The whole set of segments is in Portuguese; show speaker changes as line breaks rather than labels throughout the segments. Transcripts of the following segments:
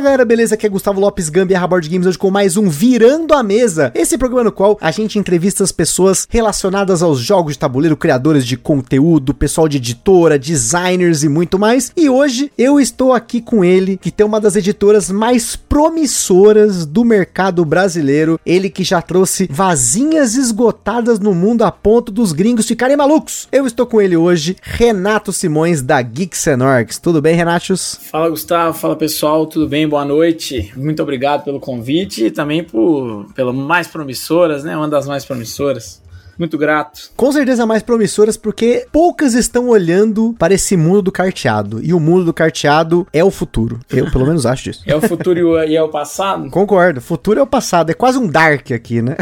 Fala galera, beleza? Aqui é Gustavo Lopes Gambiarra Board Games hoje com mais um Virando a Mesa. Esse programa no qual a gente entrevista as pessoas relacionadas aos jogos de tabuleiro, criadores de conteúdo, pessoal de editora, designers e muito mais. E hoje eu estou aqui com ele, que tem uma das editoras mais promissoras do mercado brasileiro. Ele que já trouxe vazinhas esgotadas no mundo a ponto dos gringos ficarem malucos. Eu estou com ele hoje, Renato Simões da Geeks and Orcs. Tudo bem, Renatos?
Fala Gustavo, fala pessoal, tudo bem? Boa noite. Muito obrigado pelo convite e também por pelo mais promissoras, né? Uma das mais promissoras muito grato.
Com certeza mais promissoras, porque poucas estão olhando para esse mundo do carteado. E o mundo do carteado é o futuro. Eu, pelo menos, acho disso.
É o futuro e é o passado?
Concordo. Futuro é o passado. É quase um Dark aqui, né?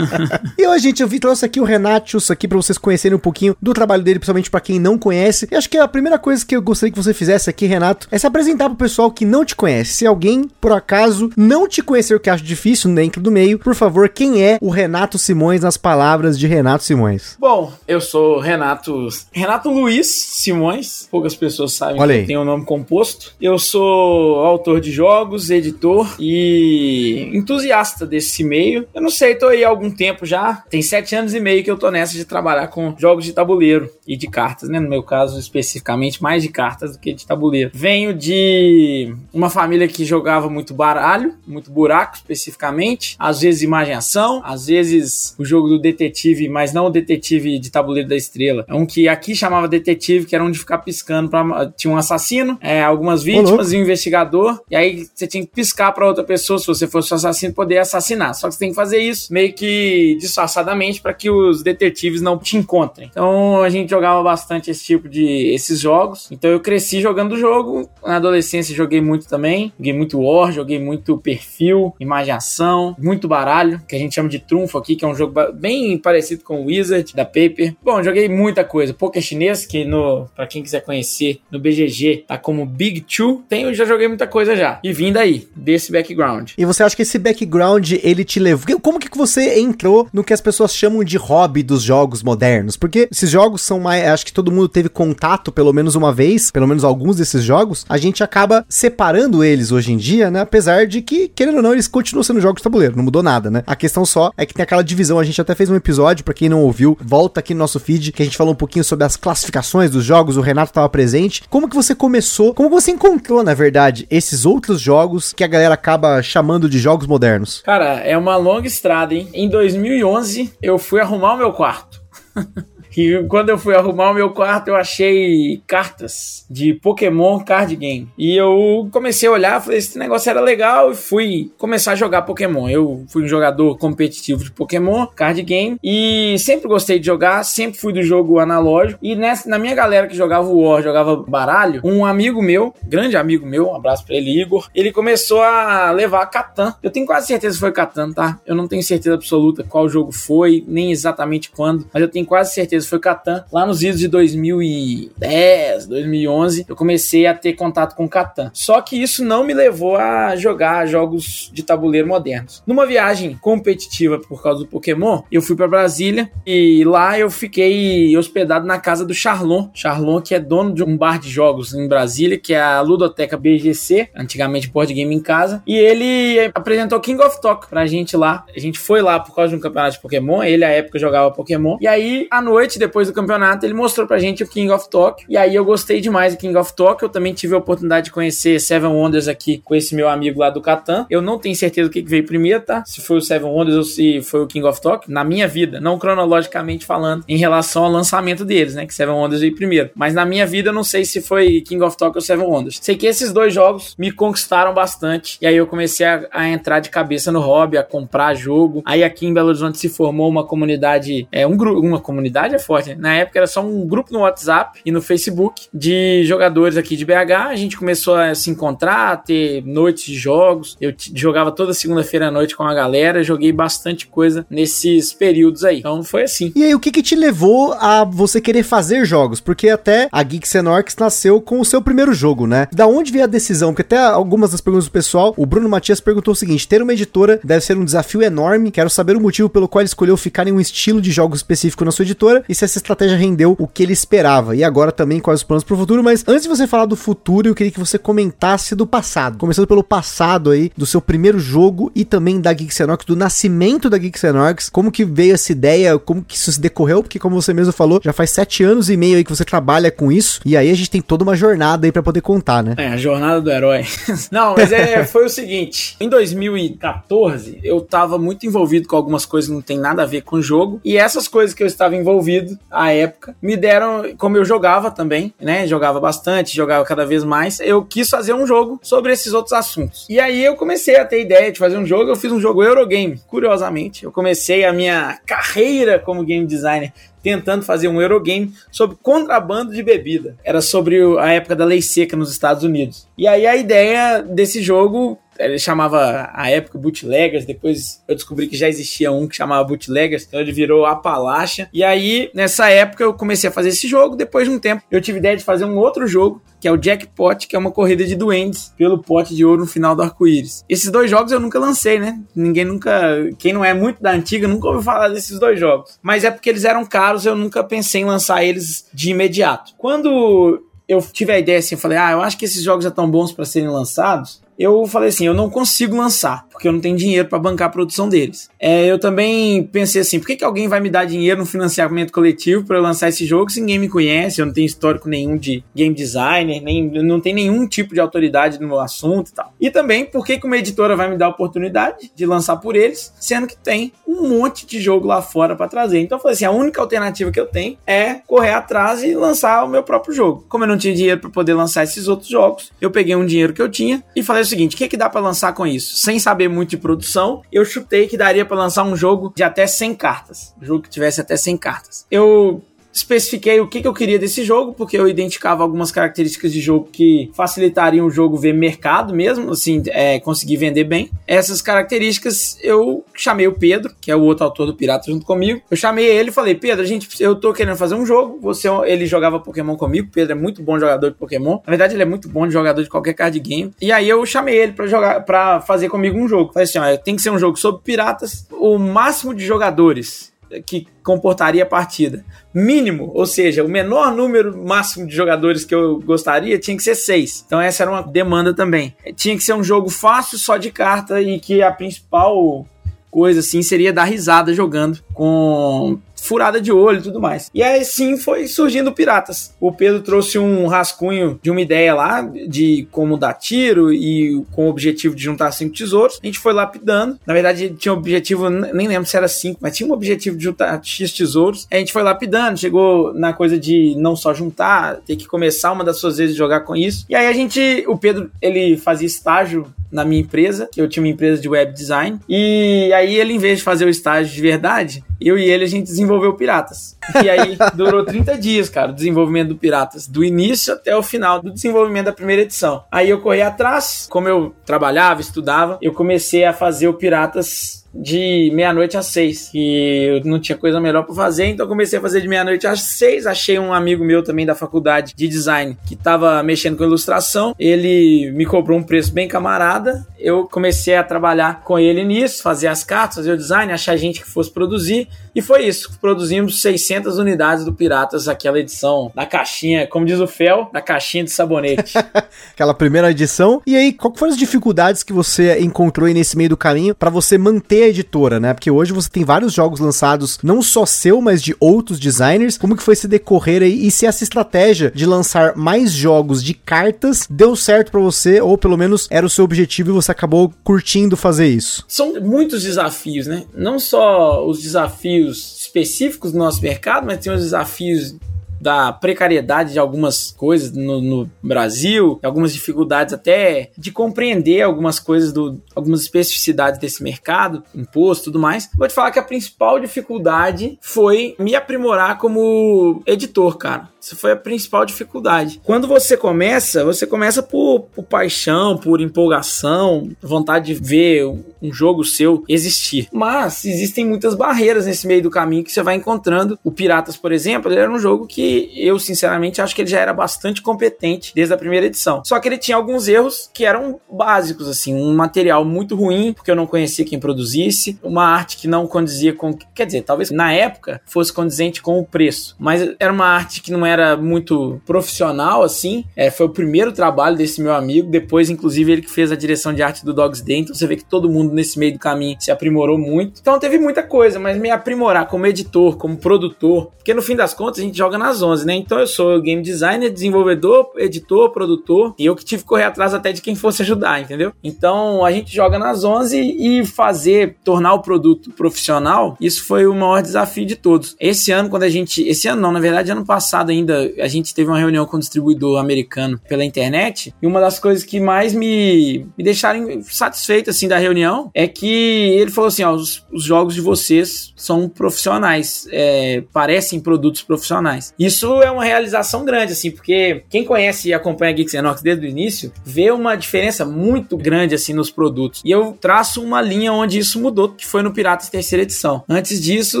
e hoje, gente, eu vi, trouxe aqui o Renatus aqui para vocês conhecerem um pouquinho do trabalho dele, principalmente para quem não conhece. E acho que a primeira coisa que eu gostaria que você fizesse aqui, Renato, é se apresentar pro pessoal que não te conhece. Se alguém, por acaso, não te conhecer, o que acho difícil dentro do meio, por favor, quem é o Renato Simões nas palavras de Renato Simões?
Bom, eu sou Renato Renato Luiz Simões. Poucas pessoas sabem
Olha
que eu tenho um nome composto. Eu sou autor de jogos, editor e entusiasta desse meio. Eu não sei, tô aí há algum tempo já. Tem sete anos e meio que eu tô nessa de trabalhar com jogos de tabuleiro e de cartas, né? No meu caso, especificamente, mais de cartas do que de tabuleiro. Venho de uma família que jogava muito baralho, muito buraco especificamente. Às vezes imagem ação, às vezes o jogo do detetive, mas não o detetive de tabuleiro da estrela. É um que aqui chamava detetive, que era um de ficar piscando pra, tinha um assassino, é, algumas vítimas e um investigador. E aí você tinha que piscar pra outra pessoa, se você fosse o assassino, poder assassinar. Só que você tem que fazer isso meio que disfarçadamente para que os detetives não te encontrem. Então a gente jogava bastante esse tipo de esses jogos. Então eu cresci jogando o jogo. Na adolescência joguei muito também. Joguei muito War, joguei muito perfil, imaginação, muito baralho, que a gente chama de trunfo aqui, que é um jogo bem parecido com o Wizard da Paper. Bom, joguei muita coisa. Poker chinês, que no para quem quiser conhecer, no BGG tá como Big Two. Tenho já joguei muita coisa já. E vim daí, desse background.
E você acha que esse background ele te levou? Como que você entrou no que as pessoas chamam de hobby dos jogos modernos? Porque esses jogos são mais. Acho que todo mundo teve contato pelo menos uma vez, pelo menos alguns desses jogos. A gente acaba separando eles hoje em dia, né? Apesar de que, querendo ou não, eles continuam sendo jogos de tabuleiro, não mudou nada, né? A questão só é que tem aquela divisão. A gente até fez um episódio, pra quem não ouviu, volta aqui no nosso feed, que a gente falou um pouquinho sobre as classificações dos jogos. O Renato tava presente. Como que você começou? Como você encontrou, na verdade, esses outros jogos que a galera acaba chamando de jogos modernos?
Cara, é uma longa estrada, hein? Em 2011, eu fui arrumar o meu quarto. E quando eu fui arrumar o meu quarto, eu achei cartas de Pokémon Card Game. E eu comecei a olhar, falei, esse negócio era legal e fui começar a jogar Pokémon. Eu fui um jogador competitivo de Pokémon, Card Game, e sempre gostei de jogar, sempre fui do jogo analógico. E nessa, na minha galera que jogava War, jogava baralho, um amigo meu, grande amigo meu, um abraço pra ele, Igor, ele começou a levar Catan. Eu tenho quase certeza que foi Catan, tá? Eu não tenho certeza absoluta qual jogo foi, nem exatamente quando, mas eu tenho quase certeza foi Catan. Lá nos idos de 2010, 2011, eu comecei a ter contato com Catan. Só que isso não me levou a jogar jogos de tabuleiro modernos. Numa viagem competitiva por causa do Pokémon, eu fui pra Brasília e lá eu fiquei hospedado na casa do Charlon. Charlon, que é dono de um bar de jogos em Brasília, que é a Ludoteca BGC, antigamente Board Game em Casa. E ele apresentou King of Talk pra gente lá. A gente foi lá por causa de um campeonato de Pokémon. Ele, à época, jogava Pokémon. E aí, à noite, depois do campeonato, ele mostrou pra gente o King of Talk. E aí eu gostei demais do King of Talk. Eu também tive a oportunidade de conhecer Seven Wonders aqui com esse meu amigo lá do Catan. Eu não tenho certeza o que veio primeiro, tá? Se foi o Seven Wonders ou se foi o King of Talk. Na minha vida, não cronologicamente falando, em relação ao lançamento deles, né? Que Seven Wonders veio primeiro. Mas na minha vida, eu não sei se foi King of Talk ou Seven Wonders. Sei que esses dois jogos me conquistaram bastante. E aí eu comecei a, a entrar de cabeça no hobby, a comprar jogo. Aí aqui em Belo Horizonte se formou uma comunidade, é um grupo, uma comunidade é forte. Na época era só um grupo no WhatsApp e no Facebook de jogadores aqui de BH. A gente começou a se encontrar, a ter noites de jogos. Eu jogava toda segunda-feira à noite com a galera, joguei bastante coisa nesses períodos aí. Então foi assim.
E aí, o que que te levou a você querer fazer jogos? Porque até a Geeks and Orcs nasceu com o seu primeiro jogo, né? Da onde veio a decisão? Porque até algumas das perguntas do pessoal, o Bruno Matias perguntou o seguinte: ter uma editora deve ser um desafio enorme. Quero saber o motivo pelo qual ele escolheu ficar em um estilo de jogo específico na sua editora e se essa estratégia rendeu o que ele esperava. E agora também quais os planos para o futuro. Mas antes de você falar do futuro, eu queria que você comentasse do passado. Começando pelo passado aí, do seu primeiro jogo e também da Orcs, do nascimento da Orcs. Como que veio essa ideia? Como que isso se decorreu? Porque como você mesmo falou, já faz sete anos e meio aí que você trabalha com isso. E aí a gente tem toda uma jornada aí para poder contar, né?
É, a jornada do herói. Não, mas é, foi o seguinte: em 2014, eu tava muito envolvido com algumas coisas que não tem nada a ver com o jogo. E essas coisas que eu estava envolvido à época me deram, como eu jogava também, né? Jogava bastante, jogava cada vez mais. Eu quis fazer um jogo sobre esses outros assuntos. E aí eu comecei a ter ideia de fazer um jogo. Eu fiz um jogo Eurogame, curiosamente. Eu comecei a minha carreira como game designer tentando fazer um Eurogame sobre contrabando de bebida. Era sobre a época da lei seca nos Estados Unidos. E aí a ideia desse jogo ele chamava a época Bootleggers, depois eu descobri que já existia um que chamava Bootleggers, então ele virou Appalachia. E aí, nessa época, eu comecei a fazer esse jogo. Depois de um tempo, eu tive ideia de fazer um outro jogo, que é o Jackpot, que é uma corrida de duendes pelo pote de ouro no final do arco-íris. Esses dois jogos eu nunca lancei, né? Ninguém nunca. Quem não é muito da antiga nunca ouviu falar desses dois jogos. Mas é porque eles eram caros, eu nunca pensei em lançar eles de imediato. Quando eu tive a ideia assim, eu falei, ah, eu acho que esses jogos já estão bons para serem lançados eu falei assim, eu não consigo lançar, porque eu não tenho dinheiro para bancar a produção deles. É, eu também pensei assim, por que, que alguém vai me dar dinheiro no financiamento coletivo para lançar esse jogo se ninguém me conhece, eu não tenho histórico nenhum de game designer, nem, não tem nenhum tipo de autoridade no assunto e tal. E também, por que, que uma editora vai me dar a oportunidade de lançar por eles, sendo que tem um monte de jogo lá fora para trazer. Então eu falei assim, a única alternativa que eu tenho é correr atrás e lançar o meu próprio jogo. Como eu não tinha dinheiro para poder lançar esses outros jogos, eu peguei um dinheiro que eu tinha e falei o seguinte: o que, que dá para lançar com isso? Sem saber muito de produção, eu chutei que daria para lançar um jogo de até 100 cartas. Um jogo que tivesse até 100 cartas. Eu especifiquei o que, que eu queria desse jogo, porque eu identificava algumas características de jogo que facilitariam o jogo ver mercado mesmo, assim, é, conseguir vender bem. Essas características eu chamei o Pedro, que é o outro autor do Pirata junto comigo. Eu chamei ele e falei, Pedro, gente, eu tô querendo fazer um jogo, você, ele jogava Pokémon comigo, Pedro é muito bom jogador de Pokémon. Na verdade, ele é muito bom de jogador de qualquer card game. E aí eu chamei ele para jogar, para fazer comigo um jogo. Falei assim, ó, tem que ser um jogo sobre piratas, o máximo de jogadores que comportaria a partida. Mínimo, ou seja, o menor número máximo de jogadores que eu gostaria tinha que ser seis. Então essa era uma demanda também. Tinha que ser um jogo fácil, só de carta e que a principal coisa assim seria dar risada jogando com furada de olho e tudo mais. E aí sim foi surgindo Piratas. O Pedro trouxe um rascunho de uma ideia lá de como dar tiro e com o objetivo de juntar cinco tesouros. A gente foi lapidando. Na verdade, tinha um objetivo, nem lembro se era cinco, mas tinha um objetivo de juntar X tesouros. A gente foi lapidando, chegou na coisa de não só juntar, ter que começar uma das suas vezes jogar com isso. E aí a gente, o Pedro, ele fazia estágio na minha empresa, eu tinha uma empresa de web design, e aí ele, em vez de fazer o estágio de verdade, eu e ele a gente desenvolveu Piratas. E aí durou 30 dias, cara, o desenvolvimento do Piratas, do início até o final do desenvolvimento da primeira edição. Aí eu corri atrás, como eu trabalhava, estudava, eu comecei a fazer o Piratas de meia-noite às seis. E eu não tinha coisa melhor para fazer, então comecei a fazer de meia-noite às seis. Achei um amigo meu também da faculdade de design que estava mexendo com ilustração. Ele me cobrou um preço bem camarada. Eu comecei a trabalhar com ele nisso, fazer as cartas, fazer o design, achar gente que fosse produzir. E foi isso. Produzimos 600 unidades do Piratas, aquela edição da caixinha, como diz o Fel, da caixinha de sabonete.
aquela primeira edição. E aí, qual foram as dificuldades que você encontrou aí nesse meio do caminho para você manter a editora, né? Porque hoje você tem vários jogos lançados, não só seu, mas de outros designers. Como que foi se decorrer aí e se essa estratégia de lançar mais jogos de cartas deu certo para você ou pelo menos era o seu objetivo e você acabou curtindo fazer isso?
São muitos desafios, né? Não só os desafios específicos do nosso mercado, mas tem os desafios da precariedade de algumas coisas no, no Brasil, algumas dificuldades até de compreender algumas coisas, do, algumas especificidades desse mercado, imposto tudo mais. Vou te falar que a principal dificuldade foi me aprimorar como editor, cara. Isso foi a principal dificuldade. Quando você começa, você começa por, por paixão, por empolgação, vontade de ver um jogo seu existir. Mas existem muitas barreiras nesse meio do caminho que você vai encontrando. O Piratas, por exemplo, era um jogo que eu, sinceramente, acho que ele já era bastante competente desde a primeira edição. Só que ele tinha alguns erros que eram básicos, assim, um material muito ruim, porque eu não conhecia quem produzisse, uma arte que não condizia com. Quer dizer, talvez na época fosse condizente com o preço, mas era uma arte que não era muito profissional, assim. É, foi o primeiro trabalho desse meu amigo. Depois, inclusive, ele que fez a direção de arte do Dogs Day. Então você vê que todo mundo nesse meio do caminho se aprimorou muito. Então teve muita coisa, mas me aprimorar como editor, como produtor. Porque no fim das contas a gente joga nas 11, né? Então eu sou game designer, desenvolvedor, editor, produtor. E eu que tive que correr atrás até de quem fosse ajudar, entendeu? Então a gente joga nas 11 e fazer, tornar o produto profissional, isso foi o maior desafio de todos. Esse ano, quando a gente. Esse ano não, na verdade, ano passado ainda a gente teve uma reunião com o um distribuidor americano pela internet, e uma das coisas que mais me, me deixaram satisfeito, assim, da reunião, é que ele falou assim, ó, os, os jogos de vocês são profissionais, é, parecem produtos profissionais. Isso é uma realização grande, assim, porque quem conhece e acompanha a Geeks Enox desde o início, vê uma diferença muito grande, assim, nos produtos. E eu traço uma linha onde isso mudou, que foi no Piratas terceira edição. Antes disso,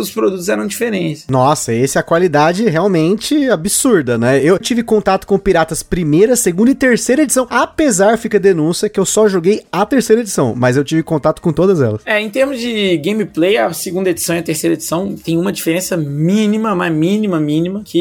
os produtos eram diferentes.
Nossa, esse é a qualidade realmente absurda absurda, né? Eu tive contato com Piratas primeira, segunda e terceira edição, apesar, fica a denúncia, que eu só joguei a terceira edição, mas eu tive contato com todas elas.
É, em termos de gameplay, a segunda edição e a terceira edição tem uma diferença mínima, mas mínima, mínima, que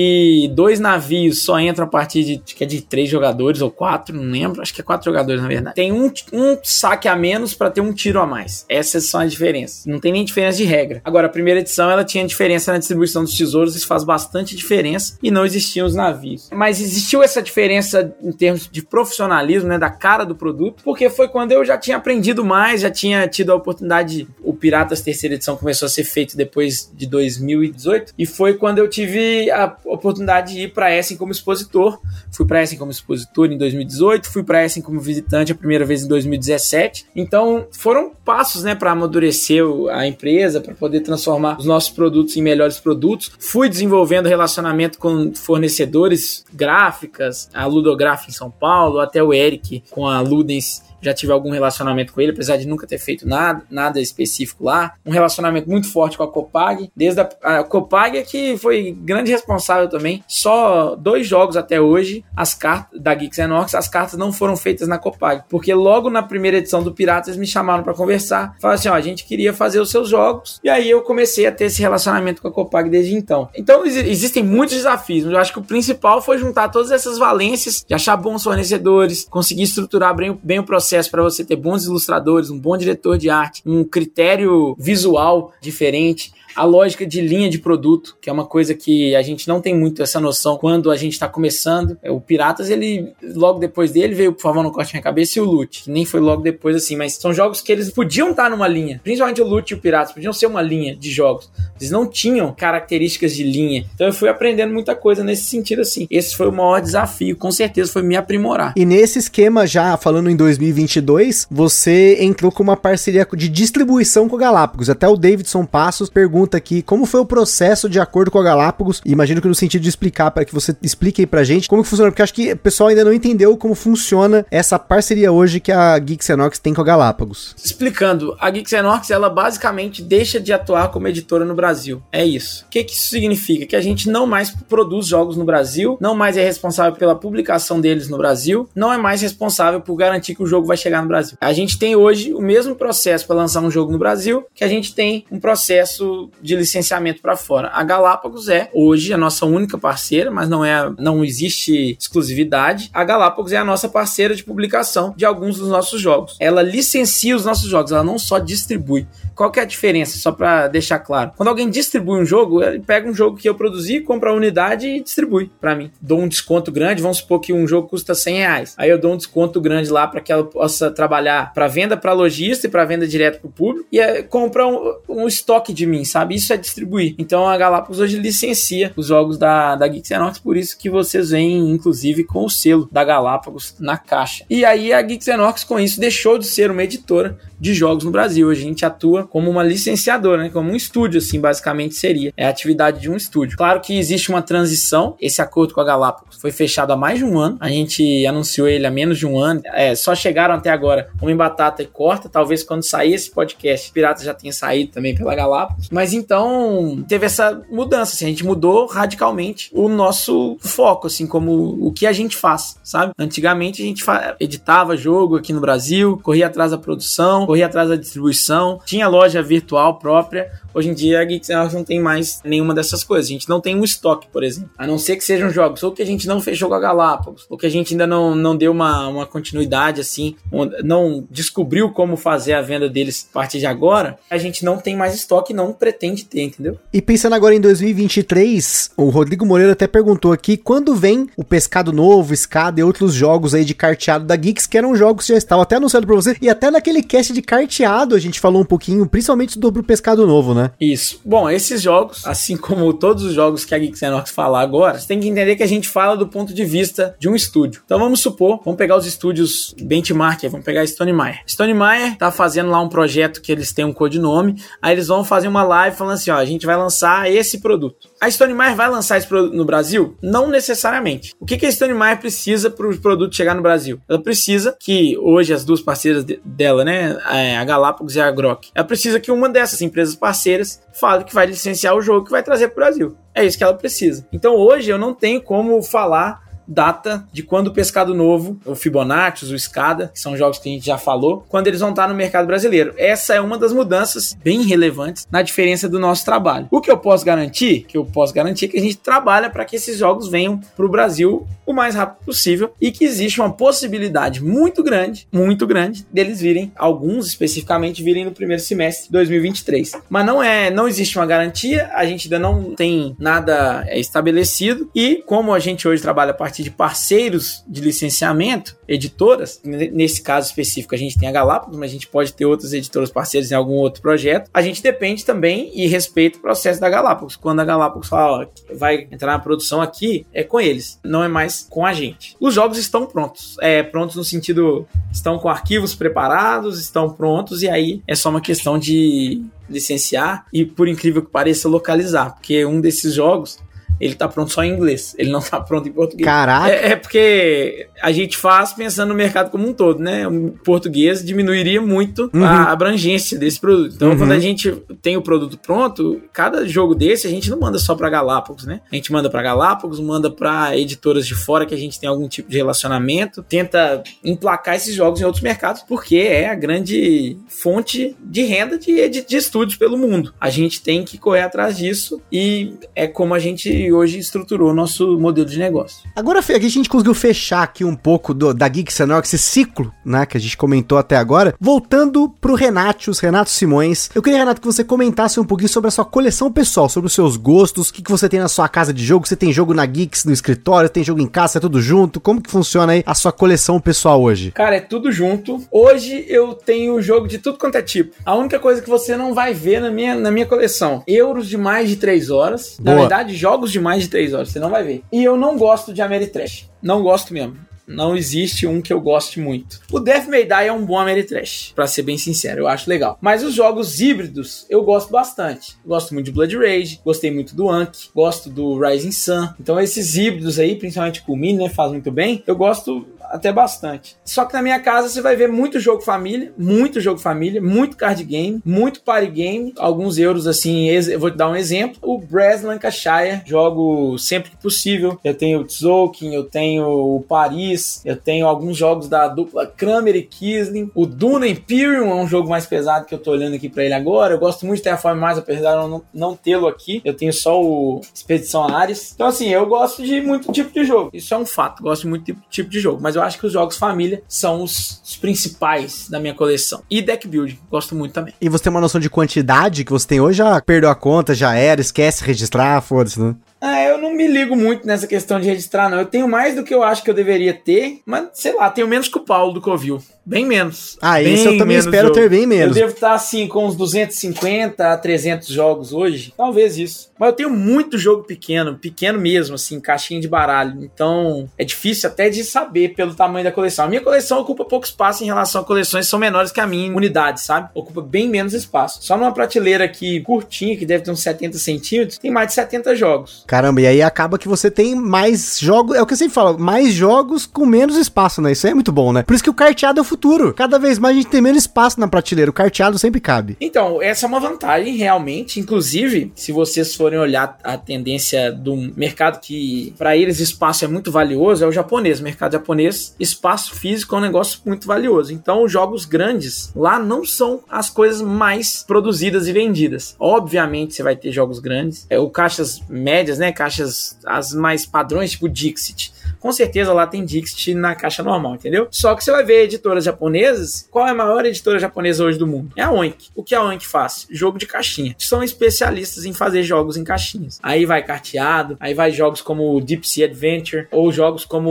dois navios só entram a partir de, que é de três jogadores ou quatro, não lembro, acho que é quatro jogadores na verdade. Tem um, um saque a menos para ter um tiro a mais. Essas são as diferenças. Não tem nem diferença de regra. Agora, a primeira edição, ela tinha diferença na distribuição dos tesouros, isso faz bastante diferença e não existia existiam os navios. Mas existiu essa diferença em termos de profissionalismo, né, da cara do produto, porque foi quando eu já tinha aprendido mais, já tinha tido a oportunidade. O Piratas terceira edição começou a ser feito depois de 2018 e foi quando eu tive a oportunidade de ir para Essen como expositor. Fui para Essen como expositor em 2018, fui para Essen como visitante a primeira vez em 2017. Então foram passos, né, para amadurecer a empresa, para poder transformar os nossos produtos em melhores produtos. Fui desenvolvendo relacionamento com fornecedores fornecedores gráficas, a Ludograf em São Paulo, até o Eric com a Ludens já tive algum relacionamento com ele, apesar de nunca ter feito nada, nada específico lá. Um relacionamento muito forte com a Copag, desde a, a Copag é que foi grande responsável também. Só dois jogos até hoje, as cartas da Geeks Enox, as cartas não foram feitas na Copag, porque logo na primeira edição do Piratas me chamaram para conversar, falaram assim, ó, a gente queria fazer os seus jogos, e aí eu comecei a ter esse relacionamento com a Copag desde então. Então existem muitos desafios, mas eu acho que o principal foi juntar todas essas valências de achar bons fornecedores, conseguir estruturar bem, bem o processo para você ter bons ilustradores, um bom diretor de arte, um critério visual diferente a lógica de linha de produto, que é uma coisa que a gente não tem muito essa noção quando a gente está começando. O Piratas, ele logo depois dele veio, por favor, não corte minha cabeça, e o Loot, que nem foi logo depois assim, mas são jogos que eles podiam estar tá numa linha, principalmente o Loot e o Piratas, podiam ser uma linha de jogos. Eles não tinham características de linha. Então eu fui aprendendo muita coisa nesse sentido assim. Esse foi o maior desafio, com certeza foi me aprimorar.
E nesse esquema já falando em 2022, você entrou com uma parceria de distribuição com a Galápagos. Até o Davidson Passos pergunta pergunta aqui: como foi o processo de acordo com a Galápagos? Imagino que no sentido de explicar, para que você explique aí pra gente como que funciona, porque acho que o pessoal ainda não entendeu como funciona essa parceria hoje que a Geeks tem com a Galápagos.
Explicando, a Geeks ela basicamente deixa de atuar como editora no Brasil. É isso. O que, que isso significa? Que a gente não mais produz jogos no Brasil, não mais é responsável pela publicação deles no Brasil, não é mais responsável por garantir que o jogo vai chegar no Brasil. A gente tem hoje o mesmo processo para lançar um jogo no Brasil que a gente tem um processo de licenciamento para fora. A Galápagos é hoje a nossa única parceira, mas não é, não existe exclusividade. A Galápagos é a nossa parceira de publicação de alguns dos nossos jogos. Ela licencia os nossos jogos, ela não só distribui. Qual que é a diferença? Só para deixar claro. Quando alguém distribui um jogo, ele pega um jogo que eu produzi, compra a unidade e distribui para mim. Dou um desconto grande, vamos supor que um jogo custa 100 reais. Aí eu dou um desconto grande lá para aquela possa trabalhar para venda para lojista e para venda direto para o público e é, compra um, um, estoque de mim, sabe? Isso é distribuir. Então a Galápagos hoje licencia os jogos da, da Geeks por isso que vocês veem, inclusive, com o selo da Galápagos na caixa. E aí a Geeks com isso, deixou de ser uma editora de jogos no Brasil. A gente atua como uma licenciadora, né? como um estúdio, assim, basicamente seria. É a atividade de um estúdio. Claro que existe uma transição. Esse acordo com a Galápagos foi fechado há mais de um ano. A gente anunciou ele há menos de um ano. É, só chegaram até agora em Batata e Corta. Talvez quando sair esse podcast, Pirata já tenha saído também pela Galápagos. Mas então teve essa mudança. Assim, a gente mudou radicalmente o nosso foco, assim, como o que a gente faz, sabe? Antigamente a gente editava jogo aqui no Brasil, corria atrás da produção, corria atrás da distribuição, tinha loja virtual própria. Hoje em dia a Geeks não tem mais nenhuma dessas coisas. A gente não tem um estoque, por exemplo. A não ser que sejam jogos ou que a gente não fechou com a Galápagos, ou que a gente ainda não, não deu uma, uma continuidade assim, não descobriu como fazer a venda deles a partir de agora, a gente não tem mais estoque não pretende ter, entendeu?
E pensando agora em 2023, o Rodrigo Moreira até perguntou aqui quando vem o Pescado Novo, Escada e outros jogos aí de carteado da Geeks, que eram jogos que já estavam até anunciados pra você, e até naquele cast de carteado a gente falou um pouquinho, principalmente do Pescado Novo, né?
Isso. Bom, esses jogos, assim como todos os jogos que a Geeks Enox fala agora, você tem que entender que a gente fala do ponto de vista de um estúdio. Então vamos supor, vamos pegar os estúdios benchmark, vamos pegar Stone Meyer. Stone Meyer tá fazendo lá um projeto que eles têm um codinome, aí eles vão fazer uma live falando assim, ó, a gente vai lançar esse produto. A Stone Meyer vai lançar esse produto no Brasil? Não necessariamente. O que, que a Stone Meyer precisa para o produto chegar no Brasil? Ela precisa que hoje as duas parceiras de, dela, né, é, a Galápagos e a Grok, ela precisa que uma dessas empresas parceiras fale que vai licenciar o jogo que vai trazer para o Brasil. É isso que ela precisa. Então hoje eu não tenho como falar data de quando o Pescado Novo, o Fibonacci, o Escada, que são jogos que a gente já falou, quando eles vão estar no mercado brasileiro. Essa é uma das mudanças bem relevantes na diferença do nosso trabalho. O que eu posso garantir, que eu posso garantir é que a gente trabalha para que esses jogos venham para o Brasil o mais rápido possível e que existe uma possibilidade muito grande, muito grande, deles virem, alguns especificamente, virem no primeiro semestre de 2023. Mas não é, não existe uma garantia, a gente ainda não tem nada é, estabelecido e como a gente hoje trabalha a partir de parceiros de licenciamento, editoras, nesse caso específico a gente tem a Galápagos, mas a gente pode ter outras editoras parceiras em algum outro projeto. A gente depende também e respeita o processo da Galápagos. Quando a Galápagos fala, ó, vai entrar na produção aqui, é com eles, não é mais com a gente. Os jogos estão prontos, é prontos no sentido estão com arquivos preparados, estão prontos e aí é só uma questão de licenciar e por incrível que pareça localizar, porque um desses jogos ele tá pronto só em inglês, ele não tá pronto em português.
Caraca!
É, é, porque a gente faz pensando no mercado como um todo, né? O português diminuiria muito uhum. a abrangência desse produto. Então, uhum. quando a gente tem o produto pronto, cada jogo desse a gente não manda só para Galápagos, né? A gente manda para Galápagos, manda para editoras de fora que a gente tem algum tipo de relacionamento, tenta emplacar esses jogos em outros mercados, porque é a grande fonte de renda de, de, de estúdios pelo mundo. A gente tem que correr atrás disso e é como a gente hoje estruturou o nosso modelo de negócio.
Agora a gente conseguiu fechar aqui um pouco do, da Geek Senor, esse ciclo, né, que a gente comentou até agora. Voltando pro Renatius, Renato Simões. Eu queria, Renato, que você comentasse um pouquinho sobre a sua coleção pessoal, sobre os seus gostos, o que, que você tem na sua casa de jogo, você tem jogo na Geeks no escritório, tem jogo em casa, é tudo junto. Como que funciona aí a sua coleção pessoal hoje?
Cara, é tudo junto. Hoje eu tenho jogo de tudo quanto é tipo. A única coisa que você não vai ver na minha, na minha coleção, euros de mais de 3 horas. Boa. Na verdade, jogos de mais de 3 horas, você não vai ver. E eu não gosto de Ameritrash. Não gosto mesmo. Não existe um que eu goste muito. O Death May Die é um bom Ameritrash, para ser bem sincero, eu acho legal. Mas os jogos híbridos eu gosto bastante. Gosto muito de Blood Rage, gostei muito do Anki, gosto do Rising Sun. Então esses híbridos aí, principalmente com o Mini, né, faz muito bem. Eu gosto até bastante. Só que na minha casa você vai ver muito jogo família, muito jogo família, muito card game, muito party game, alguns euros assim, eu vou te dar um exemplo, o Brass Lancashire, jogo sempre que possível. Eu tenho o Tzolk'in, eu tenho o Paris, eu tenho alguns jogos da dupla Kramer e Kisling, o Duna Imperium é um jogo mais pesado que eu tô olhando aqui para ele agora. Eu gosto muito de Terraform mais, apesar de não, não tê-lo aqui. Eu tenho só o Expedição Ares. Então assim, eu gosto de muito tipo de jogo. Isso é um fato, gosto muito de tipo de jogo, mas eu acho que os jogos família são os, os, principais da minha coleção. E deck building, gosto muito também.
E você tem uma noção de quantidade que você tem hoje? Já perdeu a conta, já era, esquece registrar, foda-se, né?
Ah, eu não me ligo muito nessa questão de registrar, não. Eu tenho mais do que eu acho que eu deveria ter, mas sei lá, tenho menos que o Paulo do Covil. Bem menos.
Ah,
bem
isso eu também espero
jogo.
ter bem menos.
Eu devo estar assim com uns 250 a 300 jogos hoje, talvez isso. Mas eu tenho muito jogo pequeno, pequeno mesmo, assim, caixinha de baralho. Então é difícil até de saber pelo tamanho da coleção. A minha coleção ocupa pouco espaço em relação a coleções que são menores que a minha unidade, sabe? Ocupa bem menos espaço. Só numa prateleira aqui curtinha, que deve ter uns 70 centímetros, tem mais de 70 jogos.
Caramba, e aí acaba que você tem mais jogos. É o que eu sempre falo, mais jogos com menos espaço, né? Isso é muito bom, né? Por isso que o carteado é o futuro. Cada vez mais a gente tem menos espaço na prateleira. O carteado sempre cabe.
Então, essa é uma vantagem realmente. Inclusive, se vocês forem olhar a tendência do mercado que para eles espaço é muito valioso, é o japonês. O mercado japonês, espaço físico é um negócio muito valioso. Então, os jogos grandes lá não são as coisas mais produzidas e vendidas. Obviamente, você vai ter jogos grandes, é, ou caixas médias, né? Caixas as mais padrões, tipo Dixit com certeza lá tem Dixit na caixa normal, entendeu? Só que você vai ver editoras japonesas, qual é a maior editora japonesa hoje do mundo? É a Oink. O que a Oink faz? Jogo de caixinha. São especialistas em fazer jogos em caixinhas. Aí vai carteado, aí vai jogos como Deep Sea Adventure, ou jogos como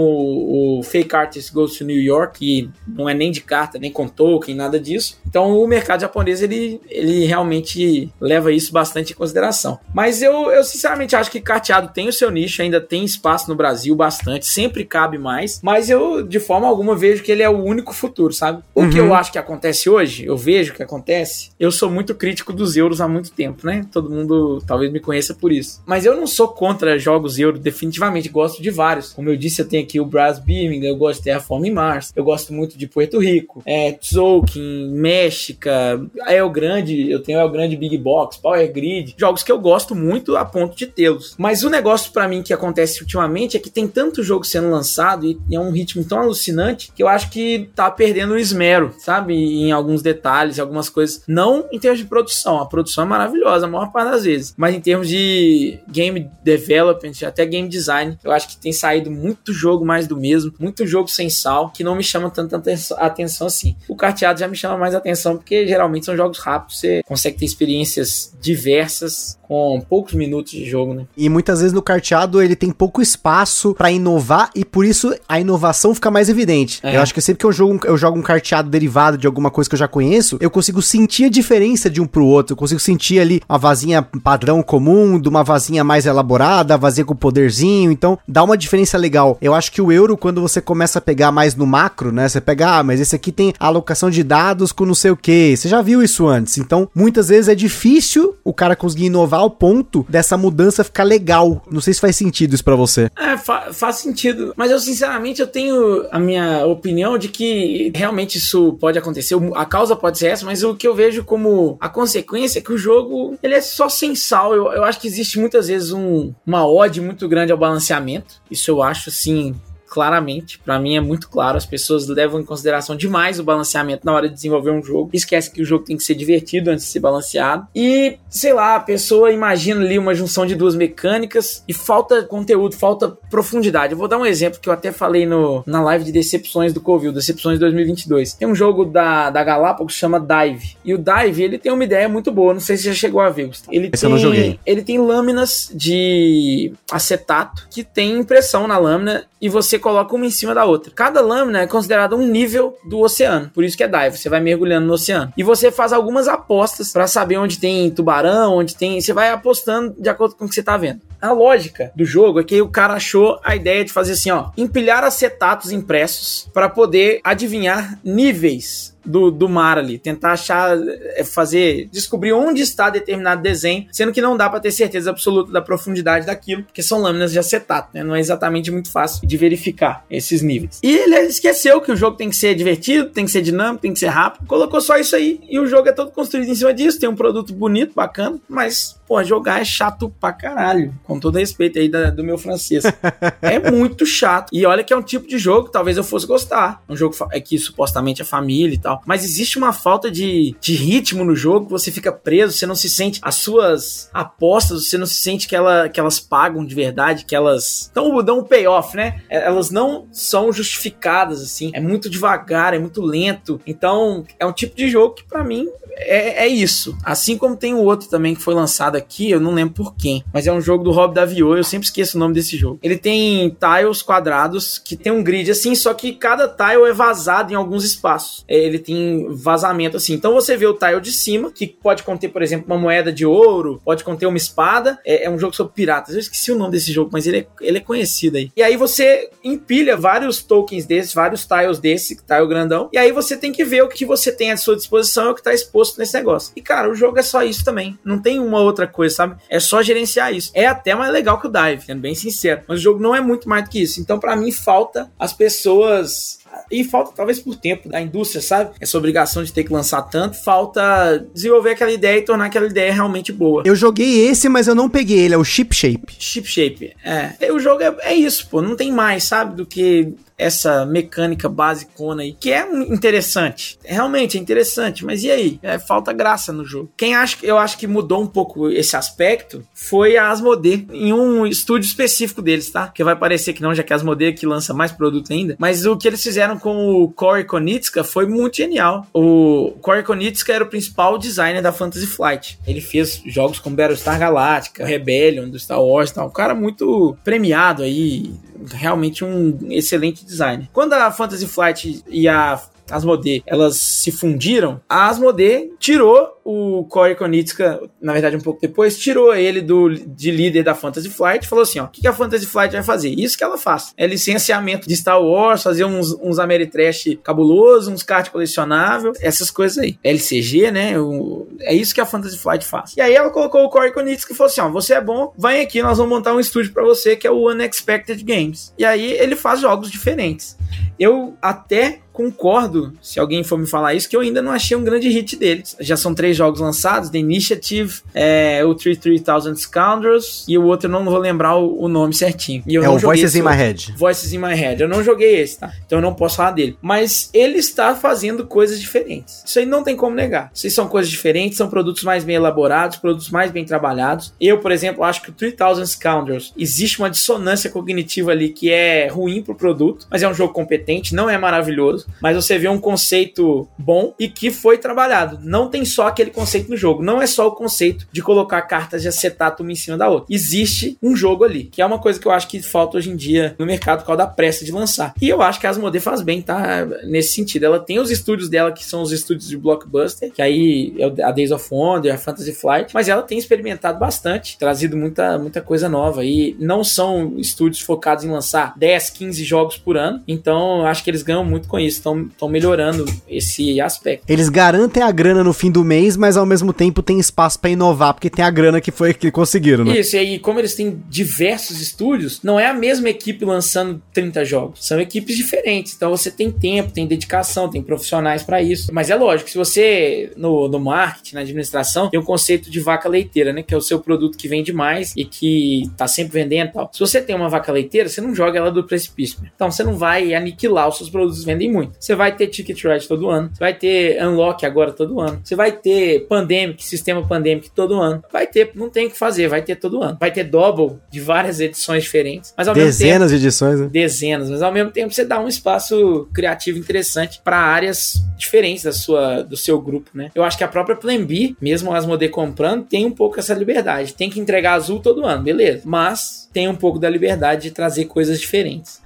o Fake Artist Goes to New York, que não é nem de carta, nem com token, nada disso. Então o mercado japonês, ele, ele realmente leva isso bastante em consideração. Mas eu, eu sinceramente acho que carteado tem o seu nicho, ainda tem espaço no Brasil bastante, sempre cabe mais, mas eu, de forma alguma, vejo que ele é o único futuro, sabe? O
Uhum.
que eu acho que acontece hoje, eu vejo que acontece, eu sou muito crítico dos euros há muito tempo, né? Todo mundo talvez me conheça por isso. Mas eu não sou contra jogos euro, definitivamente, gosto de vários. Como eu disse, eu tenho aqui o Brass Birmingham, eu gosto de Terraform Mars, eu gosto muito de Puerto Rico, é, Tzolk'in, Méxica, El Grande, eu tenho El Grande Big Box, Power Grid, jogos que eu gosto muito a ponto de tê-los. Mas o negócio pra mim que acontece ultimamente é que tem tanto jogo sendo lançado e é um ritmo tão alucinante que eu acho que tá perdendo o esmero, sabe? Em alguns detalhes, algumas coisas. Não em termos de produção, a produção é maravilhosa a maior parte das vezes, mas em termos de game development, até game design, eu acho que tem saído muito jogo mais do mesmo, muito jogo sem sal, que não me chama tanta atenção assim. O carteado já me chama mais atenção porque geralmente são jogos rápidos, você consegue ter experiências diversas com poucos minutos de jogo, né?
E muitas vezes no carteado ele tem pouco espaço pra inovar e por isso a inovação fica mais evidente.
É.
Eu acho que sempre que eu jogo, um- eu jogo um carteado derivado de alguma coisa que eu já conheço, eu consigo sentir a diferença de um pro outro. Eu consigo sentir ali uma vasinha padrão comum, de uma vasinha mais elaborada, a vasinha com poderzinho. Então dá uma diferença legal. Eu acho que o euro, quando você começa a pegar mais no macro, né? Você pega, ah, mas esse aqui tem alocação de dados com não sei o que. Você já viu isso antes. Então muitas vezes é difícil o cara conseguir inovar ao ponto dessa mudança ficar legal. Não sei se faz sentido isso pra você.
É, fa- faz sentido. Mas eu, sinceramente, eu tenho a minha opinião de que realmente isso pode acontecer. A causa pode ser essa, mas o que eu vejo como a consequência é que o jogo ele é só sem sal. Eu, eu acho que existe muitas vezes um, uma ode muito grande ao balanceamento. Isso eu acho, assim, claramente. Pra mim é muito claro. As pessoas levam em consideração demais o balanceamento na hora de desenvolver um jogo. Esquece que o jogo tem que ser divertido antes de ser balanceado. E, sei lá, a pessoa imagina ali uma junção de duas mecânicas e falta conteúdo, falta profundidade. Eu vou dar um exemplo que eu até falei no, na live de decepções do Covil, Decepções 2022. Tem um jogo da, da Galápagos que chama Dive. E o Dive, ele tem uma ideia muito boa. Não sei se já chegou a ver. Gustavo. Ele
Esse eu não joguei.
ele tem lâminas de acetato que tem impressão na lâmina e você coloca uma em cima da outra. Cada lâmina é considerada um nível do oceano, por isso que é dive, você vai mergulhando no oceano. E você faz algumas apostas para saber onde tem tubarão, onde tem, você vai apostando de acordo com o que você tá vendo. A lógica do jogo é que o cara achou a ideia de fazer assim, ó, empilhar acetatos impressos para poder adivinhar níveis do, do mar ali, tentar achar, é, fazer, descobrir onde está determinado desenho, sendo que não dá para ter certeza absoluta da profundidade daquilo, porque são lâminas de acetato, né? Não é exatamente muito fácil de verificar esses níveis. E ele esqueceu que o jogo tem que ser divertido, tem que ser dinâmico, tem que ser rápido, colocou só isso aí e o jogo é todo construído em cima disso, tem um produto bonito, bacana, mas, pô, jogar é chato pra caralho, com todo respeito aí da- do meu francês. é muito chato. E olha que é um tipo de jogo que talvez eu fosse gostar. Um jogo é que supostamente é família e tal. Mas existe uma falta de, de ritmo no jogo, você fica preso, você não se sente. As suas apostas, você não se sente que, ela, que elas pagam de verdade, que elas dão, dão um payoff, né? É, Elas não são justificadas, assim. É muito devagar, é muito lento. Então, é um tipo de jogo que, pra mim, é, é isso. Assim como tem o outro também que foi lançado aqui, eu não lembro por quem, mas é um jogo do Rob Davio, eu sempre esqueço o nome desse jogo. Ele tem tiles quadrados que tem um grid assim, só que cada tile é vazado em alguns espaços. É, ele tem vazamento assim. Então você vê o tile de cima, que pode conter, por exemplo, uma moeda de ouro, pode conter uma espada. É, é um jogo sobre piratas. Eu esqueci o nome desse jogo, mas ele é, ele é conhecido aí. E aí você empilha vários tokens desses, vários tiles desse, tile grandão. E aí você tem que ver o que você tem à sua disposição e o que tá exposto nesse negócio. E cara, o jogo é só isso também. Não tem uma outra coisa, sabe? É só gerenciar isso. É até mais legal que o Dive, sendo bem sincero. Mas o jogo não é muito mais do que isso. Então, para mim, falta as pessoas e falta, talvez por tempo da indústria, sabe? Essa obrigação de ter que lançar tanto, falta desenvolver aquela ideia e tornar aquela ideia realmente boa.
Eu joguei esse, mas eu não peguei ele, é o Chip Shape.
Chip Shape, é. O jogo é, é isso, pô. Não tem mais, sabe? Do que essa mecânica basicona aí, que é interessante. Realmente é interessante, mas e aí? É, falta graça no jogo. Quem acha, eu acho que mudou um pouco esse aspecto foi a Asmodee, em um estúdio específico deles, tá? Que vai parecer que não, já que a Asmodee é que lança mais produto ainda, mas o que eles fizeram com o Corey Konitska foi muito genial. O Corey Konitska era o principal designer da Fantasy Flight. Ele fez jogos como Battlestar Galactica, Rebellion do Star Wars e tal. Um cara muito premiado aí, realmente um excelente design. Quando a Fantasy Flight e a Asmodee, elas se fundiram, a Asmodee tirou o Corey Konitska, na verdade um pouco depois, tirou ele do, de líder da Fantasy Flight e falou assim, ó, o que, a Fantasy Flight vai fazer? Isso que ela faz. É licenciamento de Star Wars, fazer uns, uns Ameritrash cabuloso, uns kart colecionável, essas coisas aí. LCG, né? O, é isso que a Fantasy Flight faz. E aí ela colocou o Corey Konitska e falou assim, ó, você é bom, vem aqui, nós vamos montar um estúdio para você que é o Unexpected Games. E aí ele faz jogos diferentes. Eu até concordo, se alguém for me falar isso, que eu ainda não achei um grande hit deles. Já são três jogos lançados: The Initiative, é, o 33,000 Scoundrels e o outro eu não vou lembrar o, o nome certinho.
é o Voices in My Head.
Voices in My Head. Eu não joguei esse, tá? Então eu não posso falar dele. Mas ele está fazendo coisas diferentes. Isso aí não tem como negar. Isso aí são coisas diferentes, são produtos mais bem elaborados, produtos mais bem trabalhados. Eu, por exemplo, acho que o 3000 Scoundrels existe uma dissonância cognitiva ali que é ruim pro produto, mas é um jogo competente, não é maravilhoso, mas você vê um conceito bom e que foi trabalhado. Não tem só aquele conceito no jogo, não é só o conceito de colocar cartas de acetato uma em cima da outra. Existe um jogo ali, que é uma coisa que eu acho que falta hoje em dia no mercado por causa da pressa de lançar. E eu acho que a Asmodee faz bem, tá? Nesse sentido. Ela tem os estúdios dela, que são os estúdios de blockbuster, que aí é a Days of Wonder, a Fantasy Flight, mas ela tem experimentado bastante, trazido muita, muita coisa nova. E não são estúdios focados em lançar 10, 15 jogos por ano, então eu acho que eles ganham muito com isso, estão melhorando esse aspecto.
Eles garantem a grana no fim do mês, mas ao mesmo tempo tem espaço para inovar, porque tem a grana que foi que conseguiram, né?
Isso, e aí, como eles têm diversos estúdios, não é a mesma equipe lançando 30 jogos, são equipes diferentes. Então você tem tempo, tem dedicação, tem profissionais para isso. Mas é lógico, se você no, no marketing, na administração, tem o um conceito de vaca leiteira, né? Que é o seu produto que vende mais e que tá sempre vendendo e tal. Se você tem uma vaca leiteira, você não joga ela do precipício. Então você não vai aniquilar os seus produtos vendem muito. Você vai ter Ticket Ride todo ano, você vai ter Unlock agora todo ano, você vai ter Pandemic, sistema Pandemic todo ano. Vai ter, não tem o que fazer, vai ter todo ano. Vai ter Double de várias edições diferentes, mas ao
dezenas
tempo,
de edições, né?
Dezenas, mas ao mesmo tempo você dá um espaço criativo interessante para áreas diferentes da sua, do seu grupo, né? Eu acho que a própria Plan B, mesmo as Asmodee comprando, tem um pouco essa liberdade. Tem que entregar azul todo ano, beleza? Mas tem um pouco da liberdade de trazer coisas diferentes.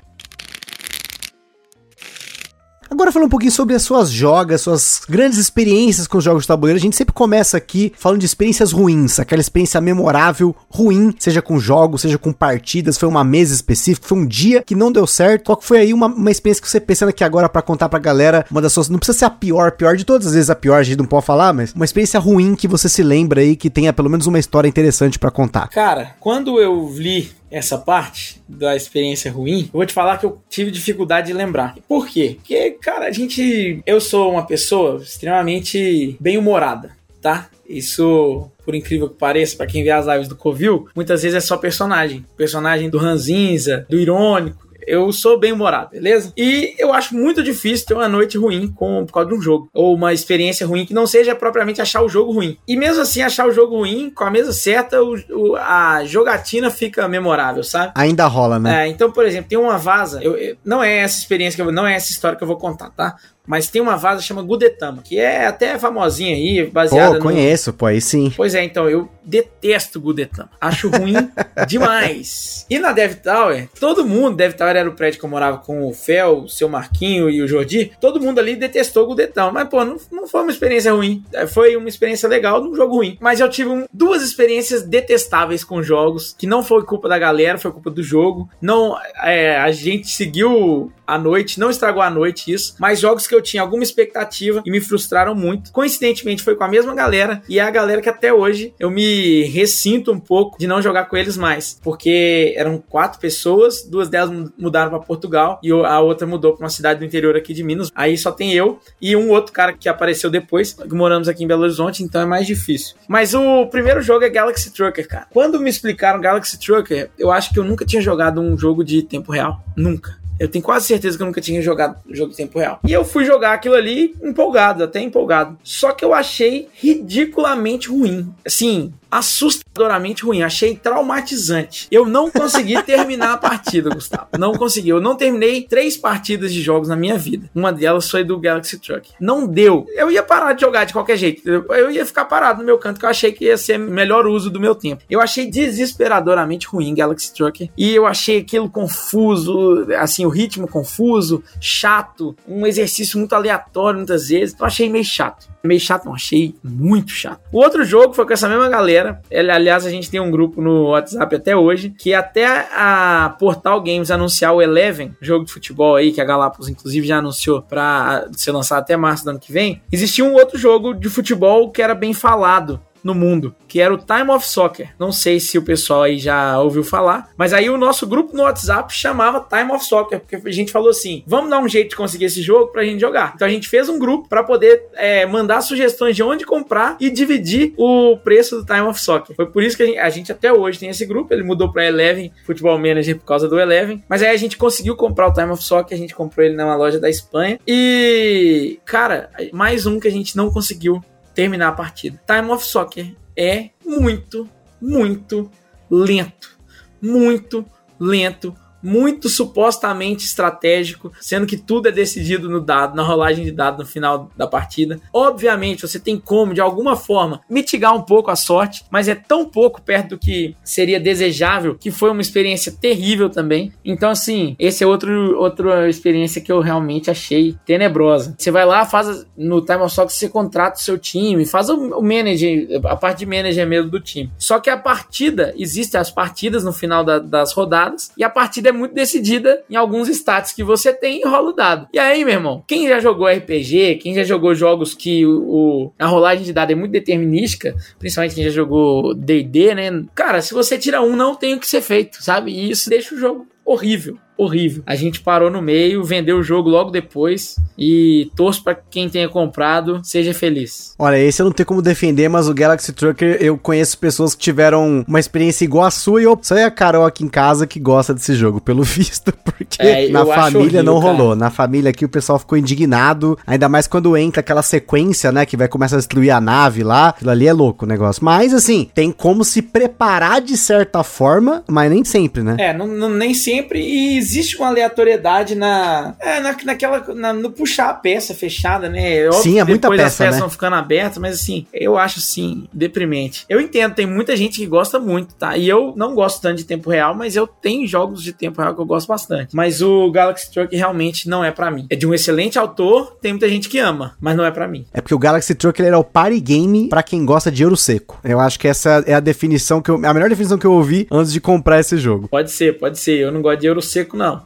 Agora falando um pouquinho sobre as suas jogas, suas grandes experiências com os jogos de tabuleiro. A gente sempre começa aqui falando de experiências ruins, aquela experiência memorável, ruim, seja com jogos, seja com partidas, foi uma mesa específica, foi um dia que não deu certo. Qual foi aí uma, uma experiência que você pensando aqui agora para contar pra galera, uma das suas, não precisa ser a pior, pior de todas as vezes a pior, a gente não pode falar, mas uma experiência ruim que você se lembra aí que tenha pelo menos uma história interessante para contar.
Cara, quando eu li essa parte da experiência ruim, eu vou te falar que eu tive dificuldade de lembrar. Por quê? Porque, cara, a gente. Eu sou uma pessoa extremamente bem-humorada, tá? Isso, por incrível que pareça, para quem vê as lives do Covil, muitas vezes é só personagem. Personagem do Ranzinza, do irônico eu sou bem humorado, beleza? E eu acho muito difícil ter uma noite ruim com, por causa de um jogo. Ou uma experiência ruim que não seja propriamente achar o jogo ruim. E mesmo assim, achar o jogo ruim, com a mesa certa, o, o, a jogatina fica memorável, sabe?
Ainda rola, né?
É, então, por exemplo, tem uma vaza. Eu, eu, não é essa experiência que eu, não é essa história que eu vou contar, tá? Mas tem uma vaza chama Gudetama, que é até famosinha aí, baseada
Pô,
no...
conheço, pô, aí sim.
Pois é, então, eu detesto Gudetama. Acho ruim demais. E na Dev Tower, todo mundo, Dev Tower era o prédio que eu morava com o Fel, o seu Marquinho e o Jordi, todo mundo ali detestou Gudetama. Mas, pô, não, não foi uma experiência ruim. Foi uma experiência legal num jogo ruim. Mas eu tive um, duas experiências detestáveis com jogos, que não foi culpa da galera, foi culpa do jogo. Não, é, a gente seguiu a noite, não estragou a noite isso, mas jogos que eu tinha alguma expectativa e me frustraram muito. Coincidentemente foi com a mesma galera e é a galera que até hoje eu me ressinto um pouco de não jogar com eles mais, porque eram quatro pessoas, duas delas mudaram para Portugal e a outra mudou para uma cidade do interior aqui de Minas. Aí só tem eu e um outro cara que apareceu depois, moramos aqui em Belo Horizonte, então é mais difícil. Mas o primeiro jogo é Galaxy Trucker, cara. Quando me explicaram Galaxy Trucker, eu acho que eu nunca tinha jogado um jogo de tempo real, nunca. Eu tenho quase certeza que eu nunca tinha jogado jogo de tempo real. E eu fui jogar aquilo ali empolgado, até empolgado. Só que eu achei ridiculamente ruim. Assim, assustadoramente ruim, achei traumatizante. Eu não consegui terminar a partida, Gustavo. Não consegui. Eu não terminei três partidas de jogos na minha vida. Uma delas foi do Galaxy Truck. Não deu. Eu ia parar de jogar de qualquer jeito. Eu ia ficar parado no meu canto, que eu achei que ia ser melhor uso do meu tempo. Eu achei desesperadoramente ruim Galaxy Truck. E eu achei aquilo confuso, assim, o ritmo confuso, chato, um exercício muito aleatório muitas vezes. Eu achei meio chato. Meio chato, não, achei muito chato. O outro jogo foi com essa mesma galera. Aliás, a gente tem um grupo no WhatsApp até hoje, que até a Portal Games anunciar o Eleven, jogo de futebol aí, que a Galápagos inclusive já anunciou para ser lançado até março do ano que vem, existia um outro jogo de futebol que era bem falado no mundo, que era o Time of Soccer. Não sei se o pessoal aí já ouviu falar, mas aí o nosso grupo no WhatsApp chamava Time of Soccer, porque a gente falou assim: vamos dar um jeito de conseguir esse jogo pra gente jogar. Então a gente fez um grupo para poder é, mandar sugestões de onde comprar e dividir o preço do Time of Soccer. Foi por isso que a gente, a gente até hoje tem esse grupo. Ele mudou para Eleven Futebol Manager por causa do Eleven, mas aí a gente conseguiu comprar o Time of Soccer. A gente comprou ele numa loja da Espanha e, cara, mais um que a gente não conseguiu terminar a partida. Time of Soccer é muito, muito lento. Muito lento muito supostamente estratégico, sendo que tudo é decidido no dado, na rolagem de dado no final da partida. Obviamente, você tem como, de alguma forma, mitigar um pouco a sorte, mas é tão pouco perto do que seria desejável que foi uma experiência terrível também. Então, assim, esse é outro, outra experiência que eu realmente achei tenebrosa. Você vai lá, faz no Time of Soccer, você contrata o seu time, faz o, o manager, a parte de manager mesmo do time. Só que a partida, existem as partidas no final da, das rodadas, e a partida é muito decidida em alguns stats que você tem e rola o dado. E aí, meu irmão, quem já jogou RPG, quem já jogou jogos que o, o a rolagem de dado é muito determinística, principalmente quem já jogou D&D, né? Cara, se você tira um, não tem o que ser feito, sabe? E isso deixa o jogo horrível horrível. A gente parou no meio, vendeu o jogo logo depois e torço para quem tenha comprado seja feliz.
Olha, esse eu não tenho como defender, mas o Galaxy Trucker eu conheço pessoas que tiveram uma experiência igual a sua e eu só é a Carol aqui em casa que gosta desse jogo, pelo visto, porque é, na família horrível, não rolou. Cara. Na família aqui o pessoal ficou indignado, ainda mais quando entra aquela sequência, né, que vai começar a destruir a nave lá. Aquilo ali é louco o negócio. Mas assim, tem como se preparar de certa forma, mas nem sempre, né?
É, não, não nem sempre e existe uma aleatoriedade na, é, na naquela na, no puxar a peça fechada, né?
É óbvio Sim, é muita
depois
peça,
as peças
né?
vão ficando abertas, mas assim, eu acho assim deprimente. Eu entendo, tem muita gente que gosta muito, tá? E eu não gosto tanto de tempo real, mas eu tenho jogos de tempo real que eu gosto bastante. Mas o Galaxy Truck realmente não é para mim. É de um excelente autor, tem muita gente que ama, mas não é para mim.
É porque o Galaxy Truck ele era o party game para quem gosta de ouro seco. Eu acho que essa é a definição que eu, a melhor definição que eu ouvi antes de comprar esse jogo.
Pode ser, pode ser. Eu não gosto de ouro seco não.